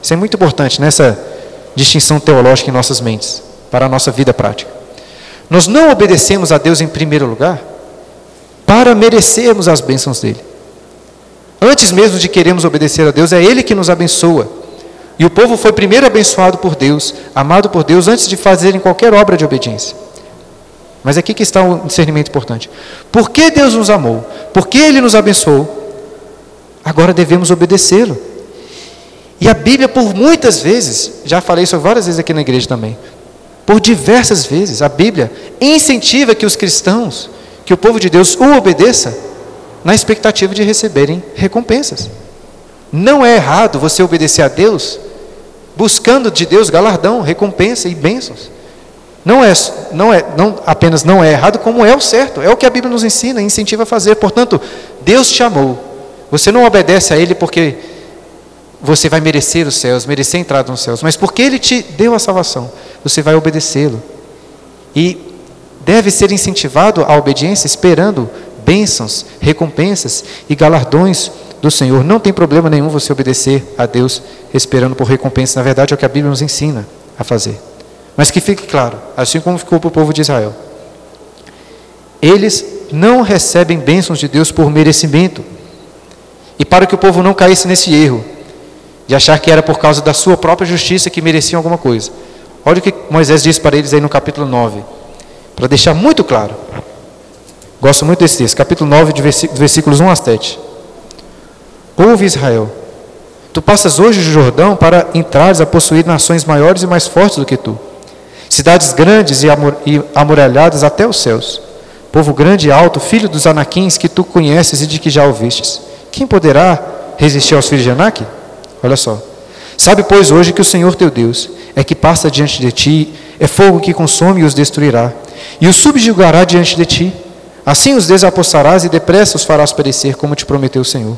isso é muito importante nessa distinção teológica em nossas mentes, para a nossa vida prática. Nós não obedecemos a Deus em primeiro lugar para merecermos as bênçãos dele. Antes mesmo de queremos obedecer a Deus, é Ele que nos abençoa. E o povo foi primeiro abençoado por Deus, amado por Deus, antes de fazerem qualquer obra de obediência. Mas aqui que está um discernimento importante. Por que Deus nos amou? Por que Ele nos abençoou? Agora devemos obedecê-lo. E a Bíblia, por muitas vezes, já falei isso várias vezes aqui na igreja também, por diversas vezes, a Bíblia incentiva que os cristãos que o povo de Deus o obedeça na expectativa de receberem recompensas. Não é errado você obedecer a Deus buscando de Deus galardão, recompensa e bênçãos. Não é, não é, não apenas não é errado, como é o certo. É o que a Bíblia nos ensina e incentiva a fazer. Portanto, Deus te amou. Você não obedece a Ele porque você vai merecer os céus, merecer a entrada nos céus, mas porque Ele te deu a salvação, você vai obedecê-lo. E deve ser incentivado à obediência esperando bênçãos, recompensas e galardões do Senhor. Não tem problema nenhum você obedecer a Deus esperando por recompensa. Na verdade, é o que a Bíblia nos ensina a fazer. Mas que fique claro, assim como ficou para o povo de Israel, eles não recebem bênçãos de Deus por merecimento. E para que o povo não caísse nesse erro de achar que era por causa da sua própria justiça que mereciam alguma coisa. Olha o que Moisés diz para eles aí no capítulo 9 para deixar muito claro. Gosto muito desse texto, capítulo 9, de versículos 1 a 7. Ouve Israel, tu passas hoje o Jordão para entrares a possuir nações maiores e mais fortes do que tu, cidades grandes e amuralhadas até os céus, povo grande e alto, filho dos anaquins que tu conheces e de que já ouvistes. Quem poderá resistir aos filhos de Anak? Olha só. Sabe, pois, hoje que o Senhor teu Deus é que passa diante de ti, é fogo que consome e os destruirá e os subjugará diante de ti. Assim os desapossarás e depressa os farás perecer, como te prometeu o Senhor.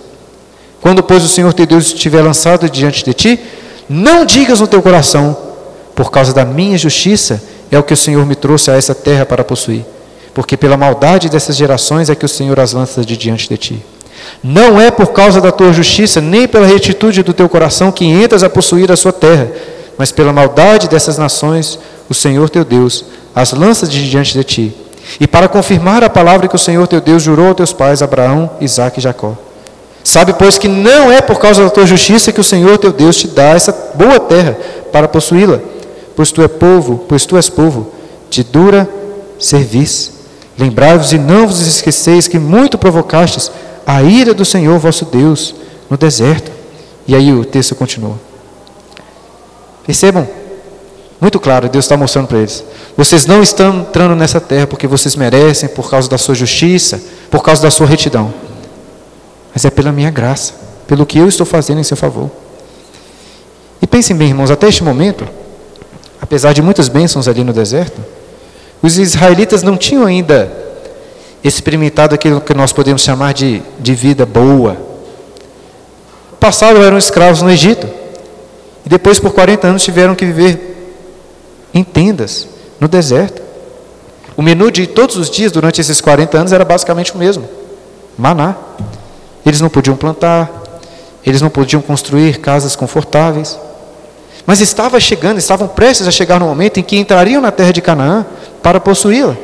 Quando, pois, o Senhor teu Deus estiver lançado diante de ti, não digas no teu coração, por causa da minha justiça é o que o Senhor me trouxe a essa terra para possuir. Porque pela maldade dessas gerações é que o Senhor as lança de diante de ti. Não é por causa da tua justiça, nem pela retitude do teu coração que entras a possuir a sua terra, mas pela maldade dessas nações o Senhor teu Deus as lanças de diante de ti, e para confirmar a palavra que o Senhor teu Deus jurou aos teus pais, Abraão, Isaque e Jacó. Sabe, pois, que não é por causa da tua justiça que o Senhor teu Deus te dá essa boa terra para possuí-la, pois tu é povo, pois tu és povo de dura serviço. Lembrai-vos e não vos esqueceis que muito provocastes a ira do Senhor vosso Deus no deserto. E aí o texto continua. Percebam, muito claro, Deus está mostrando para eles. Vocês não estão entrando nessa terra porque vocês merecem, por causa da sua justiça, por causa da sua retidão. Mas é pela minha graça, pelo que eu estou fazendo em seu favor. E pensem bem, irmãos, até este momento, apesar de muitas bênçãos ali no deserto, os israelitas não tinham ainda experimentado aquilo que nós podemos chamar de, de vida boa. Passado eram escravos no Egito. E depois, por 40 anos, tiveram que viver em tendas, no deserto. O menu de todos os dias durante esses 40 anos era basicamente o mesmo: maná. Eles não podiam plantar, eles não podiam construir casas confortáveis. Mas estava chegando, estavam prestes a chegar no momento em que entrariam na terra de Canaã para possuí-la.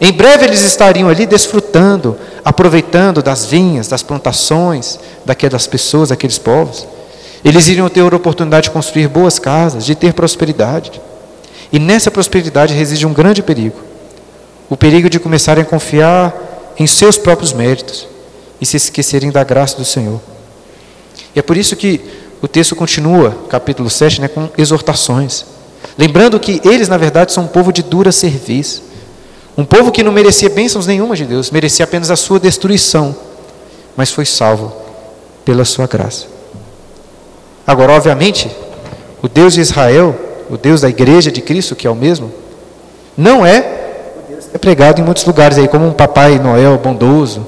Em breve eles estariam ali desfrutando, aproveitando das vinhas, das plantações daquelas pessoas, daqueles povos. Eles iriam ter a oportunidade de construir boas casas, de ter prosperidade. E nessa prosperidade reside um grande perigo: o perigo de começarem a confiar em seus próprios méritos e se esquecerem da graça do Senhor. E é por isso que o texto continua, capítulo 7, né, com exortações. Lembrando que eles, na verdade, são um povo de dura serviço. Um povo que não merecia bênçãos nenhuma de Deus, merecia apenas a sua destruição, mas foi salvo pela sua graça. Agora, obviamente, o Deus de Israel, o Deus da igreja de Cristo, que é o mesmo, não é é pregado em muitos lugares aí, como um papai Noel bondoso,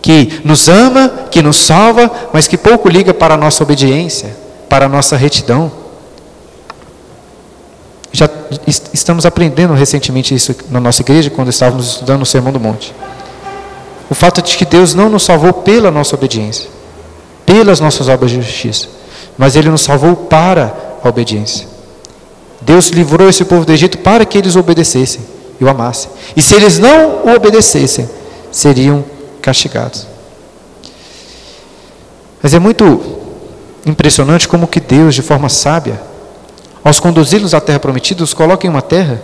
que nos ama, que nos salva, mas que pouco liga para a nossa obediência, para a nossa retidão. Já estamos aprendendo recentemente isso na nossa igreja, quando estávamos estudando o Sermão do Monte. O fato de que Deus não nos salvou pela nossa obediência, pelas nossas obras de justiça, mas Ele nos salvou para a obediência. Deus livrou esse povo do Egito para que eles obedecessem e o amassem. E se eles não o obedecessem, seriam castigados. Mas é muito impressionante como que Deus, de forma sábia, aos conduzi-los à terra prometida, os coloca em uma terra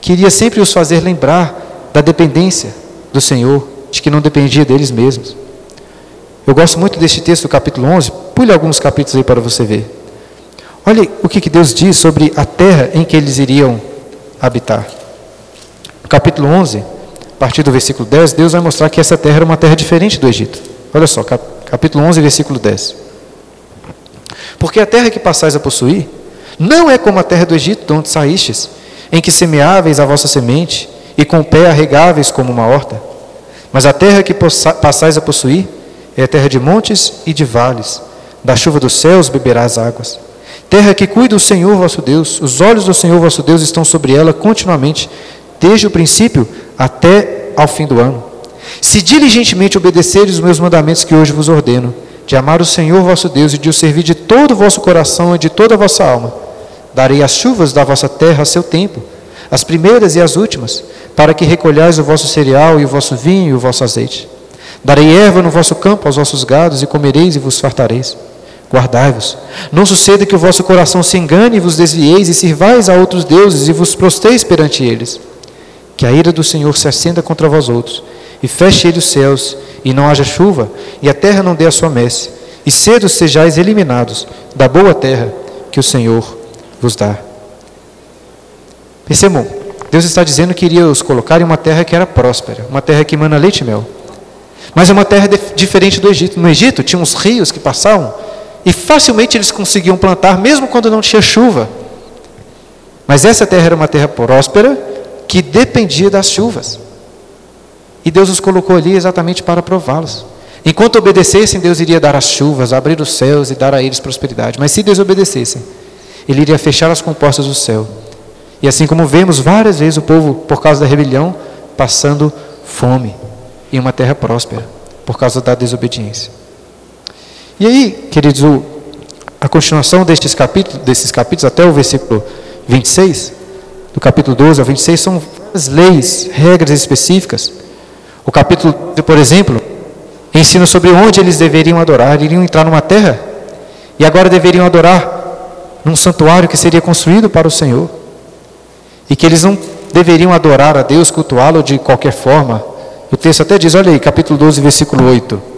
que iria sempre os fazer lembrar da dependência do Senhor, de que não dependia deles mesmos. Eu gosto muito deste texto do capítulo 11, pule alguns capítulos aí para você ver. Olha o que, Deus diz sobre a terra em que eles iriam habitar. No capítulo 11, a partir do versículo 10, Deus vai mostrar que essa terra era uma terra diferente do Egito. Olha só, capítulo 11, versículo 10. Porque a terra que passais a possuir não é como a terra do Egito, de onde saístes, em que semeáveis a vossa semente e com o pé arregáveis como uma horta. Mas a terra que passais a possuir é a terra de montes e de vales. Da chuva dos céus beberás águas. Terra que cuida o Senhor vosso Deus, os olhos do Senhor vosso Deus estão sobre ela continuamente, desde o princípio até ao fim do ano. Se diligentemente obedeceres os meus mandamentos que hoje vos ordeno, de amar o Senhor vosso Deus e de o servir de todo o vosso coração e de toda a vossa alma, darei as chuvas da vossa terra a seu tempo, as primeiras e as últimas, para que recolhais o vosso cereal e o vosso vinho e o vosso azeite. Darei erva no vosso campo aos vossos gados e comereis e vos fartareis. Guardai-vos. Não suceda que o vosso coração se engane e vos desvieis e sirvais a outros deuses e vos prosteis perante eles que a ira do Senhor se acenda contra vós outros, e feche ele os céus, e não haja chuva, e a terra não dê a sua messe, e cedo sejais eliminados da boa terra que o Senhor vos dá. Percebam, Deus está dizendo que iria os colocar em uma terra que era próspera, uma terra que emana leite e mel. Mas é uma terra diferente do Egito. No Egito tinha uns rios que passavam e facilmente eles conseguiam plantar, mesmo quando não tinha chuva. Mas essa terra era uma terra próspera que dependia das chuvas. E Deus os colocou ali exatamente para prová-los. Enquanto obedecessem, Deus iria dar as chuvas, abrir os céus e dar a eles prosperidade. Mas se desobedecessem, Ele iria fechar as compostas do céu. E assim como vemos várias vezes o povo, por causa da rebelião, passando fome em uma terra próspera, por causa da desobediência. E aí, queridos, a continuação destes capítulos, desses capítulos até o versículo 26, do capítulo 12 ao 26, são várias leis, regras específicas. O capítulo, por exemplo, ensina sobre onde eles deveriam adorar. Iriam entrar numa terra e agora deveriam adorar num santuário que seria construído para o Senhor. E que eles não deveriam adorar a Deus, cultuá-lo de qualquer forma. O texto até diz, olha aí, capítulo 12, versículo 8.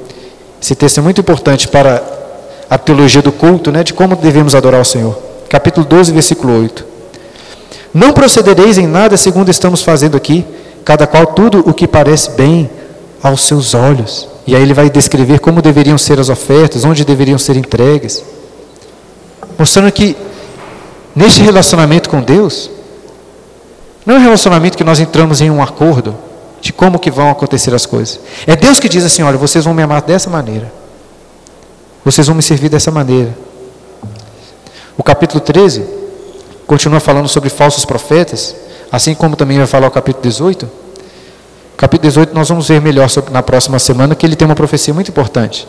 Esse texto é muito importante para a teologia do culto, né, de como devemos adorar o Senhor. Capítulo 12, versículo 8. Não procedereis em nada segundo estamos fazendo aqui, cada qual tudo o que parece bem aos seus olhos. E aí ele vai descrever como deveriam ser as ofertas, onde deveriam ser entregues. Mostrando que neste relacionamento com Deus, não é um relacionamento que nós entramos em um acordo de como que vão acontecer as coisas. É Deus que diz assim: olha, vocês vão me amar dessa maneira. Vocês vão me servir dessa maneira. O capítulo 13 continua falando sobre falsos profetas, assim como também vai falar o capítulo 18. O capítulo 18 nós vamos ver melhor sobre, na próxima semana, que ele tem uma profecia muito importante.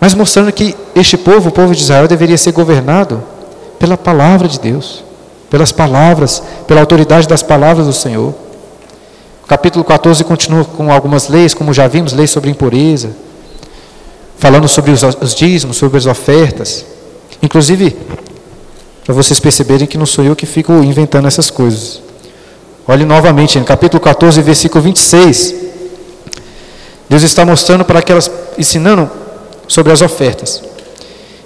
Mas mostrando que este povo, o povo de Israel, deveria ser governado pela palavra de Deus, pelas palavras, pela autoridade das palavras do Senhor. O capítulo 14 continua com algumas leis, como já vimos, leis sobre impureza, falando sobre os, os dízimos, sobre as ofertas. Inclusive, para vocês perceberem que não sou eu que fico inventando essas coisas. Olhe novamente, no capítulo 14, versículo 26. Deus está mostrando para aquelas, ensinando sobre as ofertas.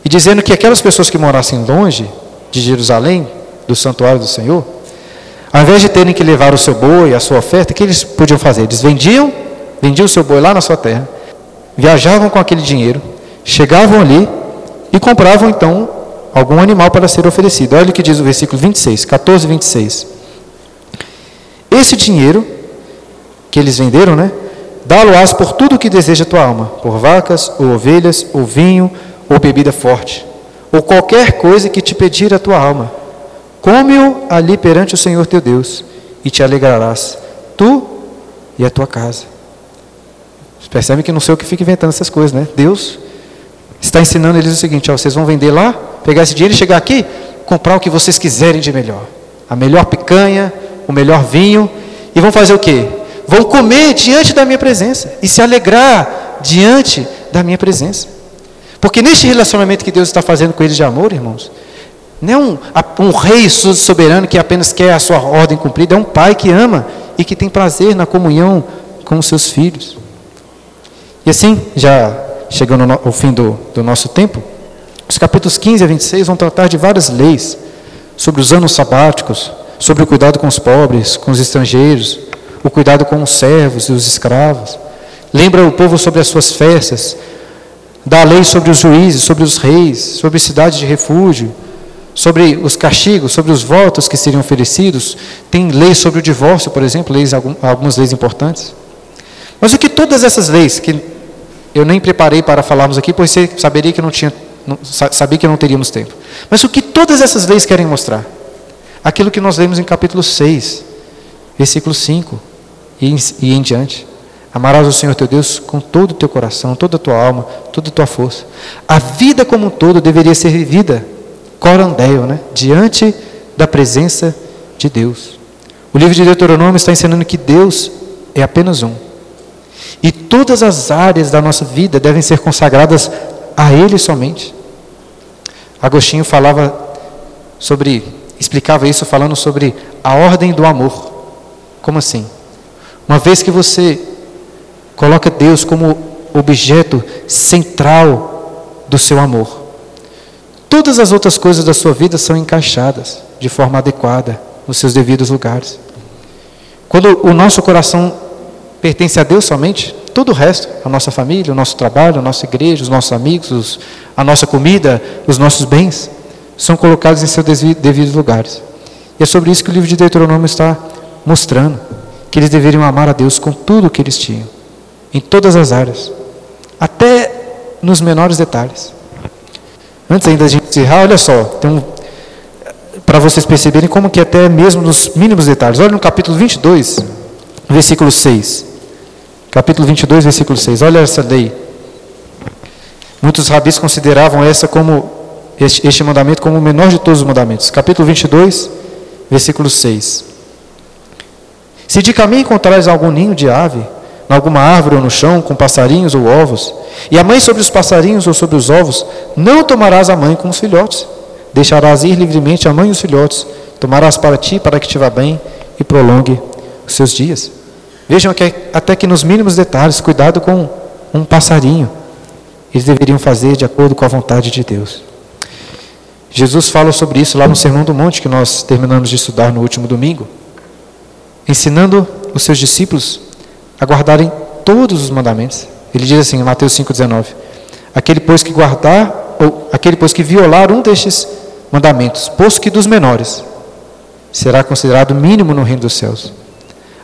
E dizendo que aquelas pessoas que morassem longe de Jerusalém, do santuário do Senhor, ao invés de terem que levar o seu boi, a sua oferta, o que eles podiam fazer? Eles vendiam, vendiam o seu boi lá na sua terra, viajavam com aquele dinheiro, chegavam ali e compravam então algum animal para ser oferecido. Olha o que diz o versículo 26, 14, 26. Esse dinheiro que eles venderam, né? Dá-lo-ás por tudo o que deseja a tua alma, por vacas, ou ovelhas, ou vinho, ou bebida forte, ou qualquer coisa que te pedir a tua alma. Come-o ali perante o Senhor teu Deus, e te alegrarás, tu e a tua casa. Percebe que não sei o que fica inventando essas coisas, né? Deus está ensinando eles o seguinte: ó, vocês vão vender lá, pegar esse dinheiro e chegar aqui, comprar o que vocês quiserem de melhor. A melhor picanha, o melhor vinho, e vão fazer o quê? Vão comer diante da minha presença e se alegrar diante da minha presença. Porque neste relacionamento que Deus está fazendo com eles de amor, irmãos, não é um, um rei soberano que apenas quer a sua ordem cumprida, é um pai que ama e que tem prazer na comunhão com os seus filhos. E assim, já chegando ao fim do, do nosso tempo, os capítulos 15 a 26 vão tratar de várias leis sobre os anos sabáticos, sobre o cuidado com os pobres, com os estrangeiros, o cuidado com os servos e os escravos. Lembra o povo sobre as suas festas, dá a lei sobre os juízes, sobre os reis, sobre cidades de refúgio, sobre os castigos, sobre os votos que seriam oferecidos. Tem leis sobre o divórcio, por exemplo, leis, algumas leis importantes. Mas o que todas essas leis, que eu nem preparei para falarmos aqui, pois saberia que não tinha, sabia que não teríamos tempo. Mas o que todas essas leis querem mostrar? Aquilo que nós lemos em capítulo 6, versículo 5 e em, e em diante. Amarás o Senhor teu Deus com todo o teu coração, toda a tua alma, toda a tua força. A vida como um todo deveria ser vivida, corandeio, né? diante da presença de Deus. O livro de Deuteronômio está ensinando que Deus é apenas um. E todas as áreas da nossa vida devem ser consagradas a Ele somente. Agostinho falava sobre, explicava isso falando sobre a ordem do amor. Como assim? Uma vez que você coloca Deus como objeto central do seu amor, todas as outras coisas da sua vida são encaixadas de forma adequada nos seus devidos lugares. Quando o nosso coração pertence a Deus somente, todo o resto, a nossa família, o nosso trabalho, a nossa igreja, os nossos amigos, os, a nossa comida, os nossos bens, são colocados em seus devidos lugares. E é sobre isso que o livro de Deuteronômio está mostrando, que eles deveriam amar a Deus com tudo o que eles tinham, em todas as áreas, até nos menores detalhes. Antes ainda de a gente encerrar, olha só, tem um, para vocês perceberem como que até mesmo nos mínimos detalhes. Olha no capítulo 22, versículo 6. Capítulo 22, versículo 6. Olha essa lei. Muitos rabis consideravam essa como este, este mandamento como o menor de todos os mandamentos. Capítulo 22, versículo 6. Se de caminho encontrares algum ninho de ave, em alguma árvore ou no chão, com passarinhos ou ovos, e a mãe sobre os passarinhos ou sobre os ovos, não tomarás a mãe com os filhotes. Deixarás ir livremente a mãe e os filhotes, tomarás para ti, para que te vá bem e prolongue os seus dias. Vejam que até que nos mínimos detalhes, cuidado com um passarinho. Eles deveriam fazer de acordo com a vontade de Deus. Jesus fala sobre isso lá no Sermão do Monte, que nós terminamos de estudar no último domingo, ensinando os seus discípulos a guardarem todos os mandamentos. Ele diz assim em Mateus 5,19: Aquele, pois, que guardar, ou aquele, pois, que violar um destes mandamentos, posto que dos menores, será considerado mínimo no reino dos céus.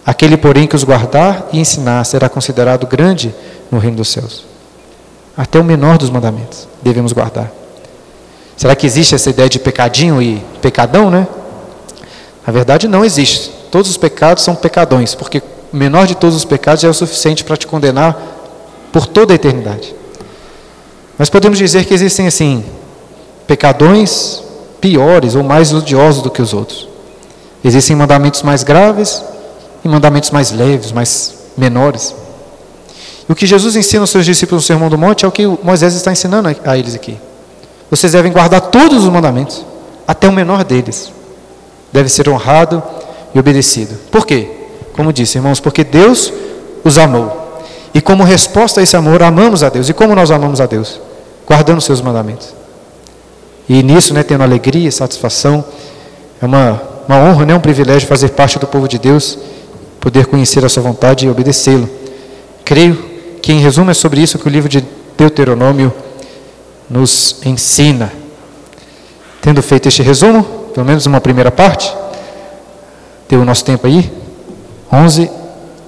Aquele, porém, que os guardar e ensinar, será considerado grande no reino dos céus. Até o menor dos mandamentos devemos guardar. Será que existe essa ideia de pecadinho e pecadão, né? Na verdade, não existe. Todos os pecados são pecadões, porque o menor de todos os pecados já é o suficiente para te condenar por toda a eternidade. Mas podemos dizer que existem, assim, pecadões piores ou mais odiosos do que os outros. Existem mandamentos mais graves e mandamentos mais leves, mais menores. E o que Jesus ensina aos seus discípulos no Sermão do Monte é o que Moisés está ensinando a eles aqui. Vocês devem guardar todos os mandamentos, até o menor deles. Deve ser honrado e obedecido. Por quê? Como disse, irmãos, porque Deus os amou. E como resposta a esse amor, amamos a Deus. E como nós amamos a Deus? Guardando os seus mandamentos. E nisso, né, tendo alegria e satisfação, é uma, uma honra, né, um privilégio fazer parte do povo de Deus, poder conhecer a sua vontade e obedecê-lo. Creio que, em resumo, é sobre isso que o livro de Deuteronômio nos ensina. Tendo feito este resumo, pelo menos uma primeira parte, deu o nosso tempo aí, 11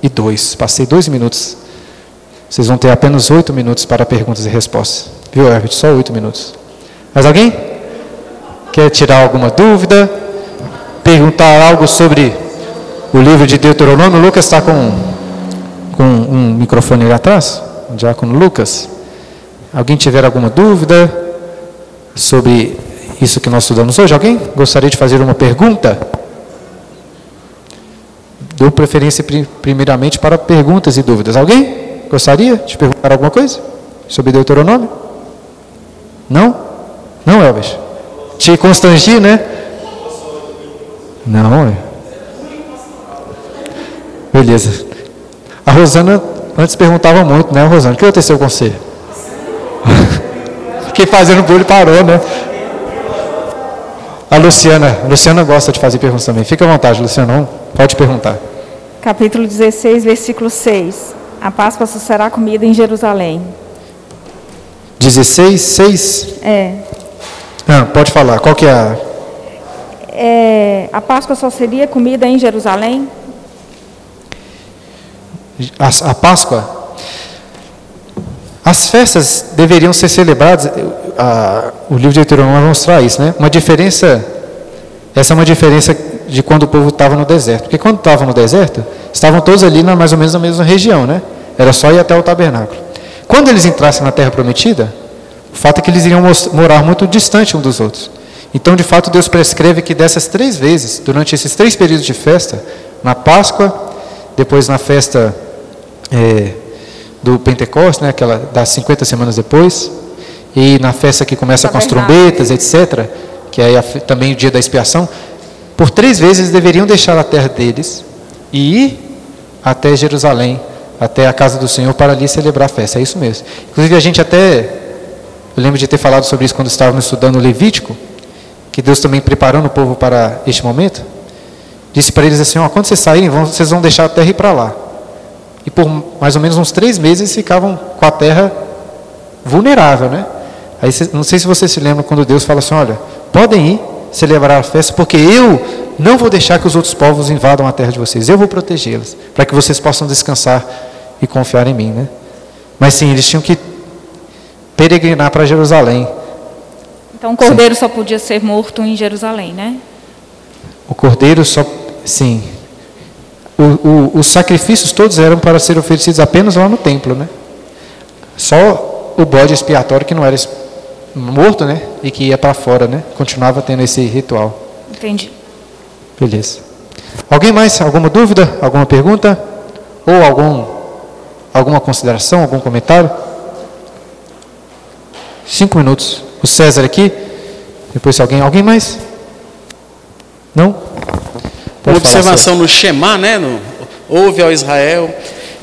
e 2. Passei dois minutos. Vocês vão ter apenas oito minutos para perguntas e respostas. Viu, Herbert? Só oito minutos. Mais alguém? Quer tirar alguma dúvida? Perguntar algo sobre o livro de Deuteronômio? O Lucas está com, com um microfone ali atrás? O diácono Lucas. Alguém tiver alguma dúvida sobre isso que nós estudamos hoje? Alguém gostaria de fazer uma pergunta? Dou preferência primeiramente para perguntas e dúvidas. Alguém gostaria de perguntar alguma coisa sobre Deuteronômio? Não? Não, Elvis? Te constrangi, né? Não, é. Beleza. A Rosana antes perguntava muito, né, Rosana? O que aconteceu com você? Fiquei fazendo bullying parou, né? A Luciana, a Luciana gosta de fazer perguntas também. Fica à vontade, Luciana, pode perguntar. Capítulo 16, versículo 6. A Páscoa só será comida em Jerusalém. 16, 6? É. Ah, pode falar, qual que é a... É, a Páscoa só seria comida em Jerusalém? A, a Páscoa as festas deveriam ser celebradas, a, o livro de Deuteronômio vai mostrar isso, né? Uma diferença, essa é uma diferença de quando o povo estava no deserto. Porque quando estava no deserto, estavam todos ali na, mais ou menos na mesma região, né? Era só ir até o tabernáculo. Quando eles entrassem na terra prometida, o fato é que eles iriam morar muito distante um dos outros. Então, de fato, Deus prescreve que dessas três vezes, durante esses três períodos de festa, na Páscoa, depois na festa é, do Pentecostes, né, aquela das 50 semanas depois, e na festa que começa com as trombetas, etc., que é também o dia da expiação, por três vezes deveriam deixar a terra deles e ir até Jerusalém, até a casa do Senhor, para ali celebrar a festa. É isso mesmo. Inclusive, a gente até, eu lembro de ter falado sobre isso quando estávamos estudando o Levítico, que Deus também preparando o povo para este momento, disse para eles assim: ó, quando vocês saírem, vocês vão deixar a terra ir para lá. E por mais ou menos uns três meses ficavam com a terra vulnerável, né? Aí, não sei se você se lembra quando Deus fala assim: olha, podem ir celebrar a festa, porque eu não vou deixar que os outros povos invadam a terra de vocês, eu vou protegê-las, para que vocês possam descansar e confiar em mim, né? Mas sim, eles tinham que peregrinar para Jerusalém. Então o cordeiro sim. só podia ser morto em Jerusalém, né? O cordeiro só, sim, o, o, os sacrifícios todos eram para ser oferecidos apenas lá no templo, né? Só o bode expiatório que não era morto, né? E que ia para fora, né? Continuava tendo esse ritual. Entendi. Beleza. Alguém mais? Alguma dúvida? Alguma pergunta? Ou algum, alguma consideração? Algum comentário? Cinco minutos. O César aqui. Depois alguém. Alguém mais? Não? Uma observação no Shema, né? No, ouve ao Israel.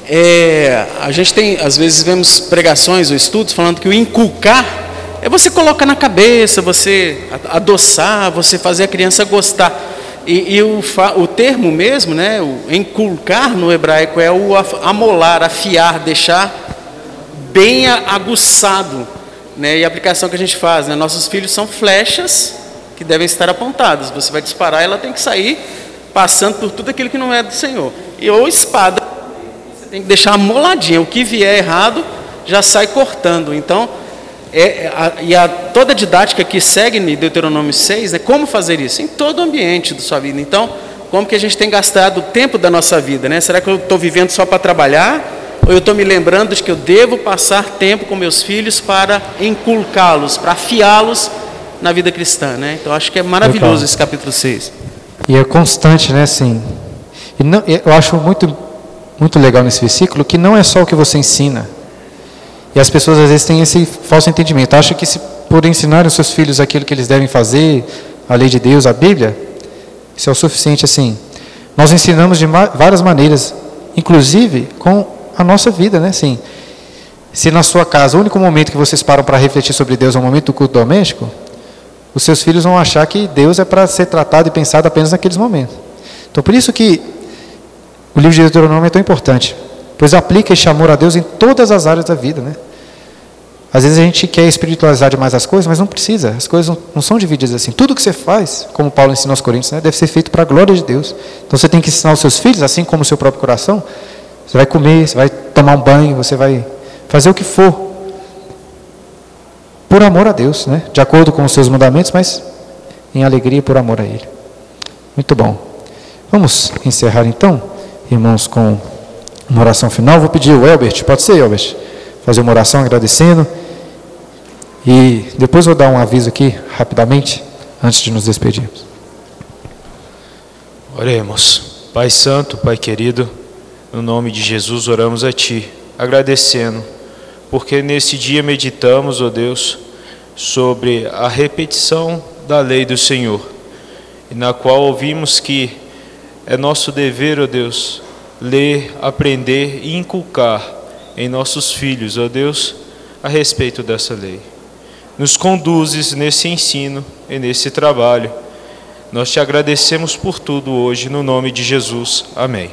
É, a gente tem, às vezes, vemos pregações ou estudos falando que o inculcar é você colocar na cabeça, você adoçar, você fazer a criança gostar. E, e o, o, termo mesmo, né, o inculcar no hebraico é o amolar, afiar, deixar bem aguçado. Né, e a aplicação que a gente faz, né, nossos filhos são flechas que devem estar apontadas. Você vai disparar, ela tem que sair passando por tudo aquilo que não é do Senhor. E ou espada, você tem que deixar amoladinha. O que vier errado já sai cortando. Então, é, é, a, e a, toda a didática que segue em Deuteronômio 6, né, como fazer isso? Em todo o ambiente da sua vida. Então, como que a gente tem gastado o tempo da nossa vida? Né? Será que eu estou vivendo só para trabalhar? Ou eu estou me lembrando de que eu devo passar tempo com meus filhos para inculcá-los, para afiá-los na vida cristã? Né? Então, acho que é maravilhoso Legal. esse capítulo 6. E é constante, né? Assim, e não, eu acho muito, muito legal nesse versículo que não é só o que você ensina, e as pessoas às vezes têm esse falso entendimento. Acham que se por ensinar os seus filhos aquilo que eles devem fazer, a lei de Deus, a Bíblia, isso é o suficiente assim. Nós ensinamos de várias maneiras, inclusive com a nossa vida, né? Assim, se na sua casa o único momento que vocês param para refletir sobre Deus é o momento do culto doméstico, os seus filhos vão achar que Deus é para ser tratado e pensado apenas naqueles momentos. Então, por isso que o livro de Deuteronômio é tão importante pois aplica este amor a Deus em todas as áreas da vida, né? Às vezes a gente quer espiritualizar demais as coisas, mas não precisa. As coisas não, são divididas assim. Tudo que você faz, como Paulo ensina aos Coríntios, né, deve ser feito para a glória de Deus. Então você tem que ensinar os seus filhos, assim como o seu próprio coração. Você vai comer, você vai tomar um banho, você vai fazer o que for. Por amor a Deus, né? de acordo com os seus mandamentos, mas em alegria por amor a Ele. Muito bom. Vamos encerrar então, irmãos, com uma oração final. Vou pedir o Elbert, pode ser, Elbert? Fazer uma oração agradecendo. E depois vou dar um aviso aqui, rapidamente, antes de nos despedirmos. Oremos. Pai Santo, Pai querido, no nome de Jesus oramos a Ti, agradecendo, porque nesse dia meditamos, ó oh Deus, sobre a repetição da lei do Senhor, e na qual ouvimos que é nosso dever, ó oh Deus, ler, aprender e inculcar em nossos filhos, ó Deus, a respeito dessa lei. Nos conduzes nesse ensino e nesse trabalho. Nós te agradecemos por tudo hoje, no nome de Jesus. Amém.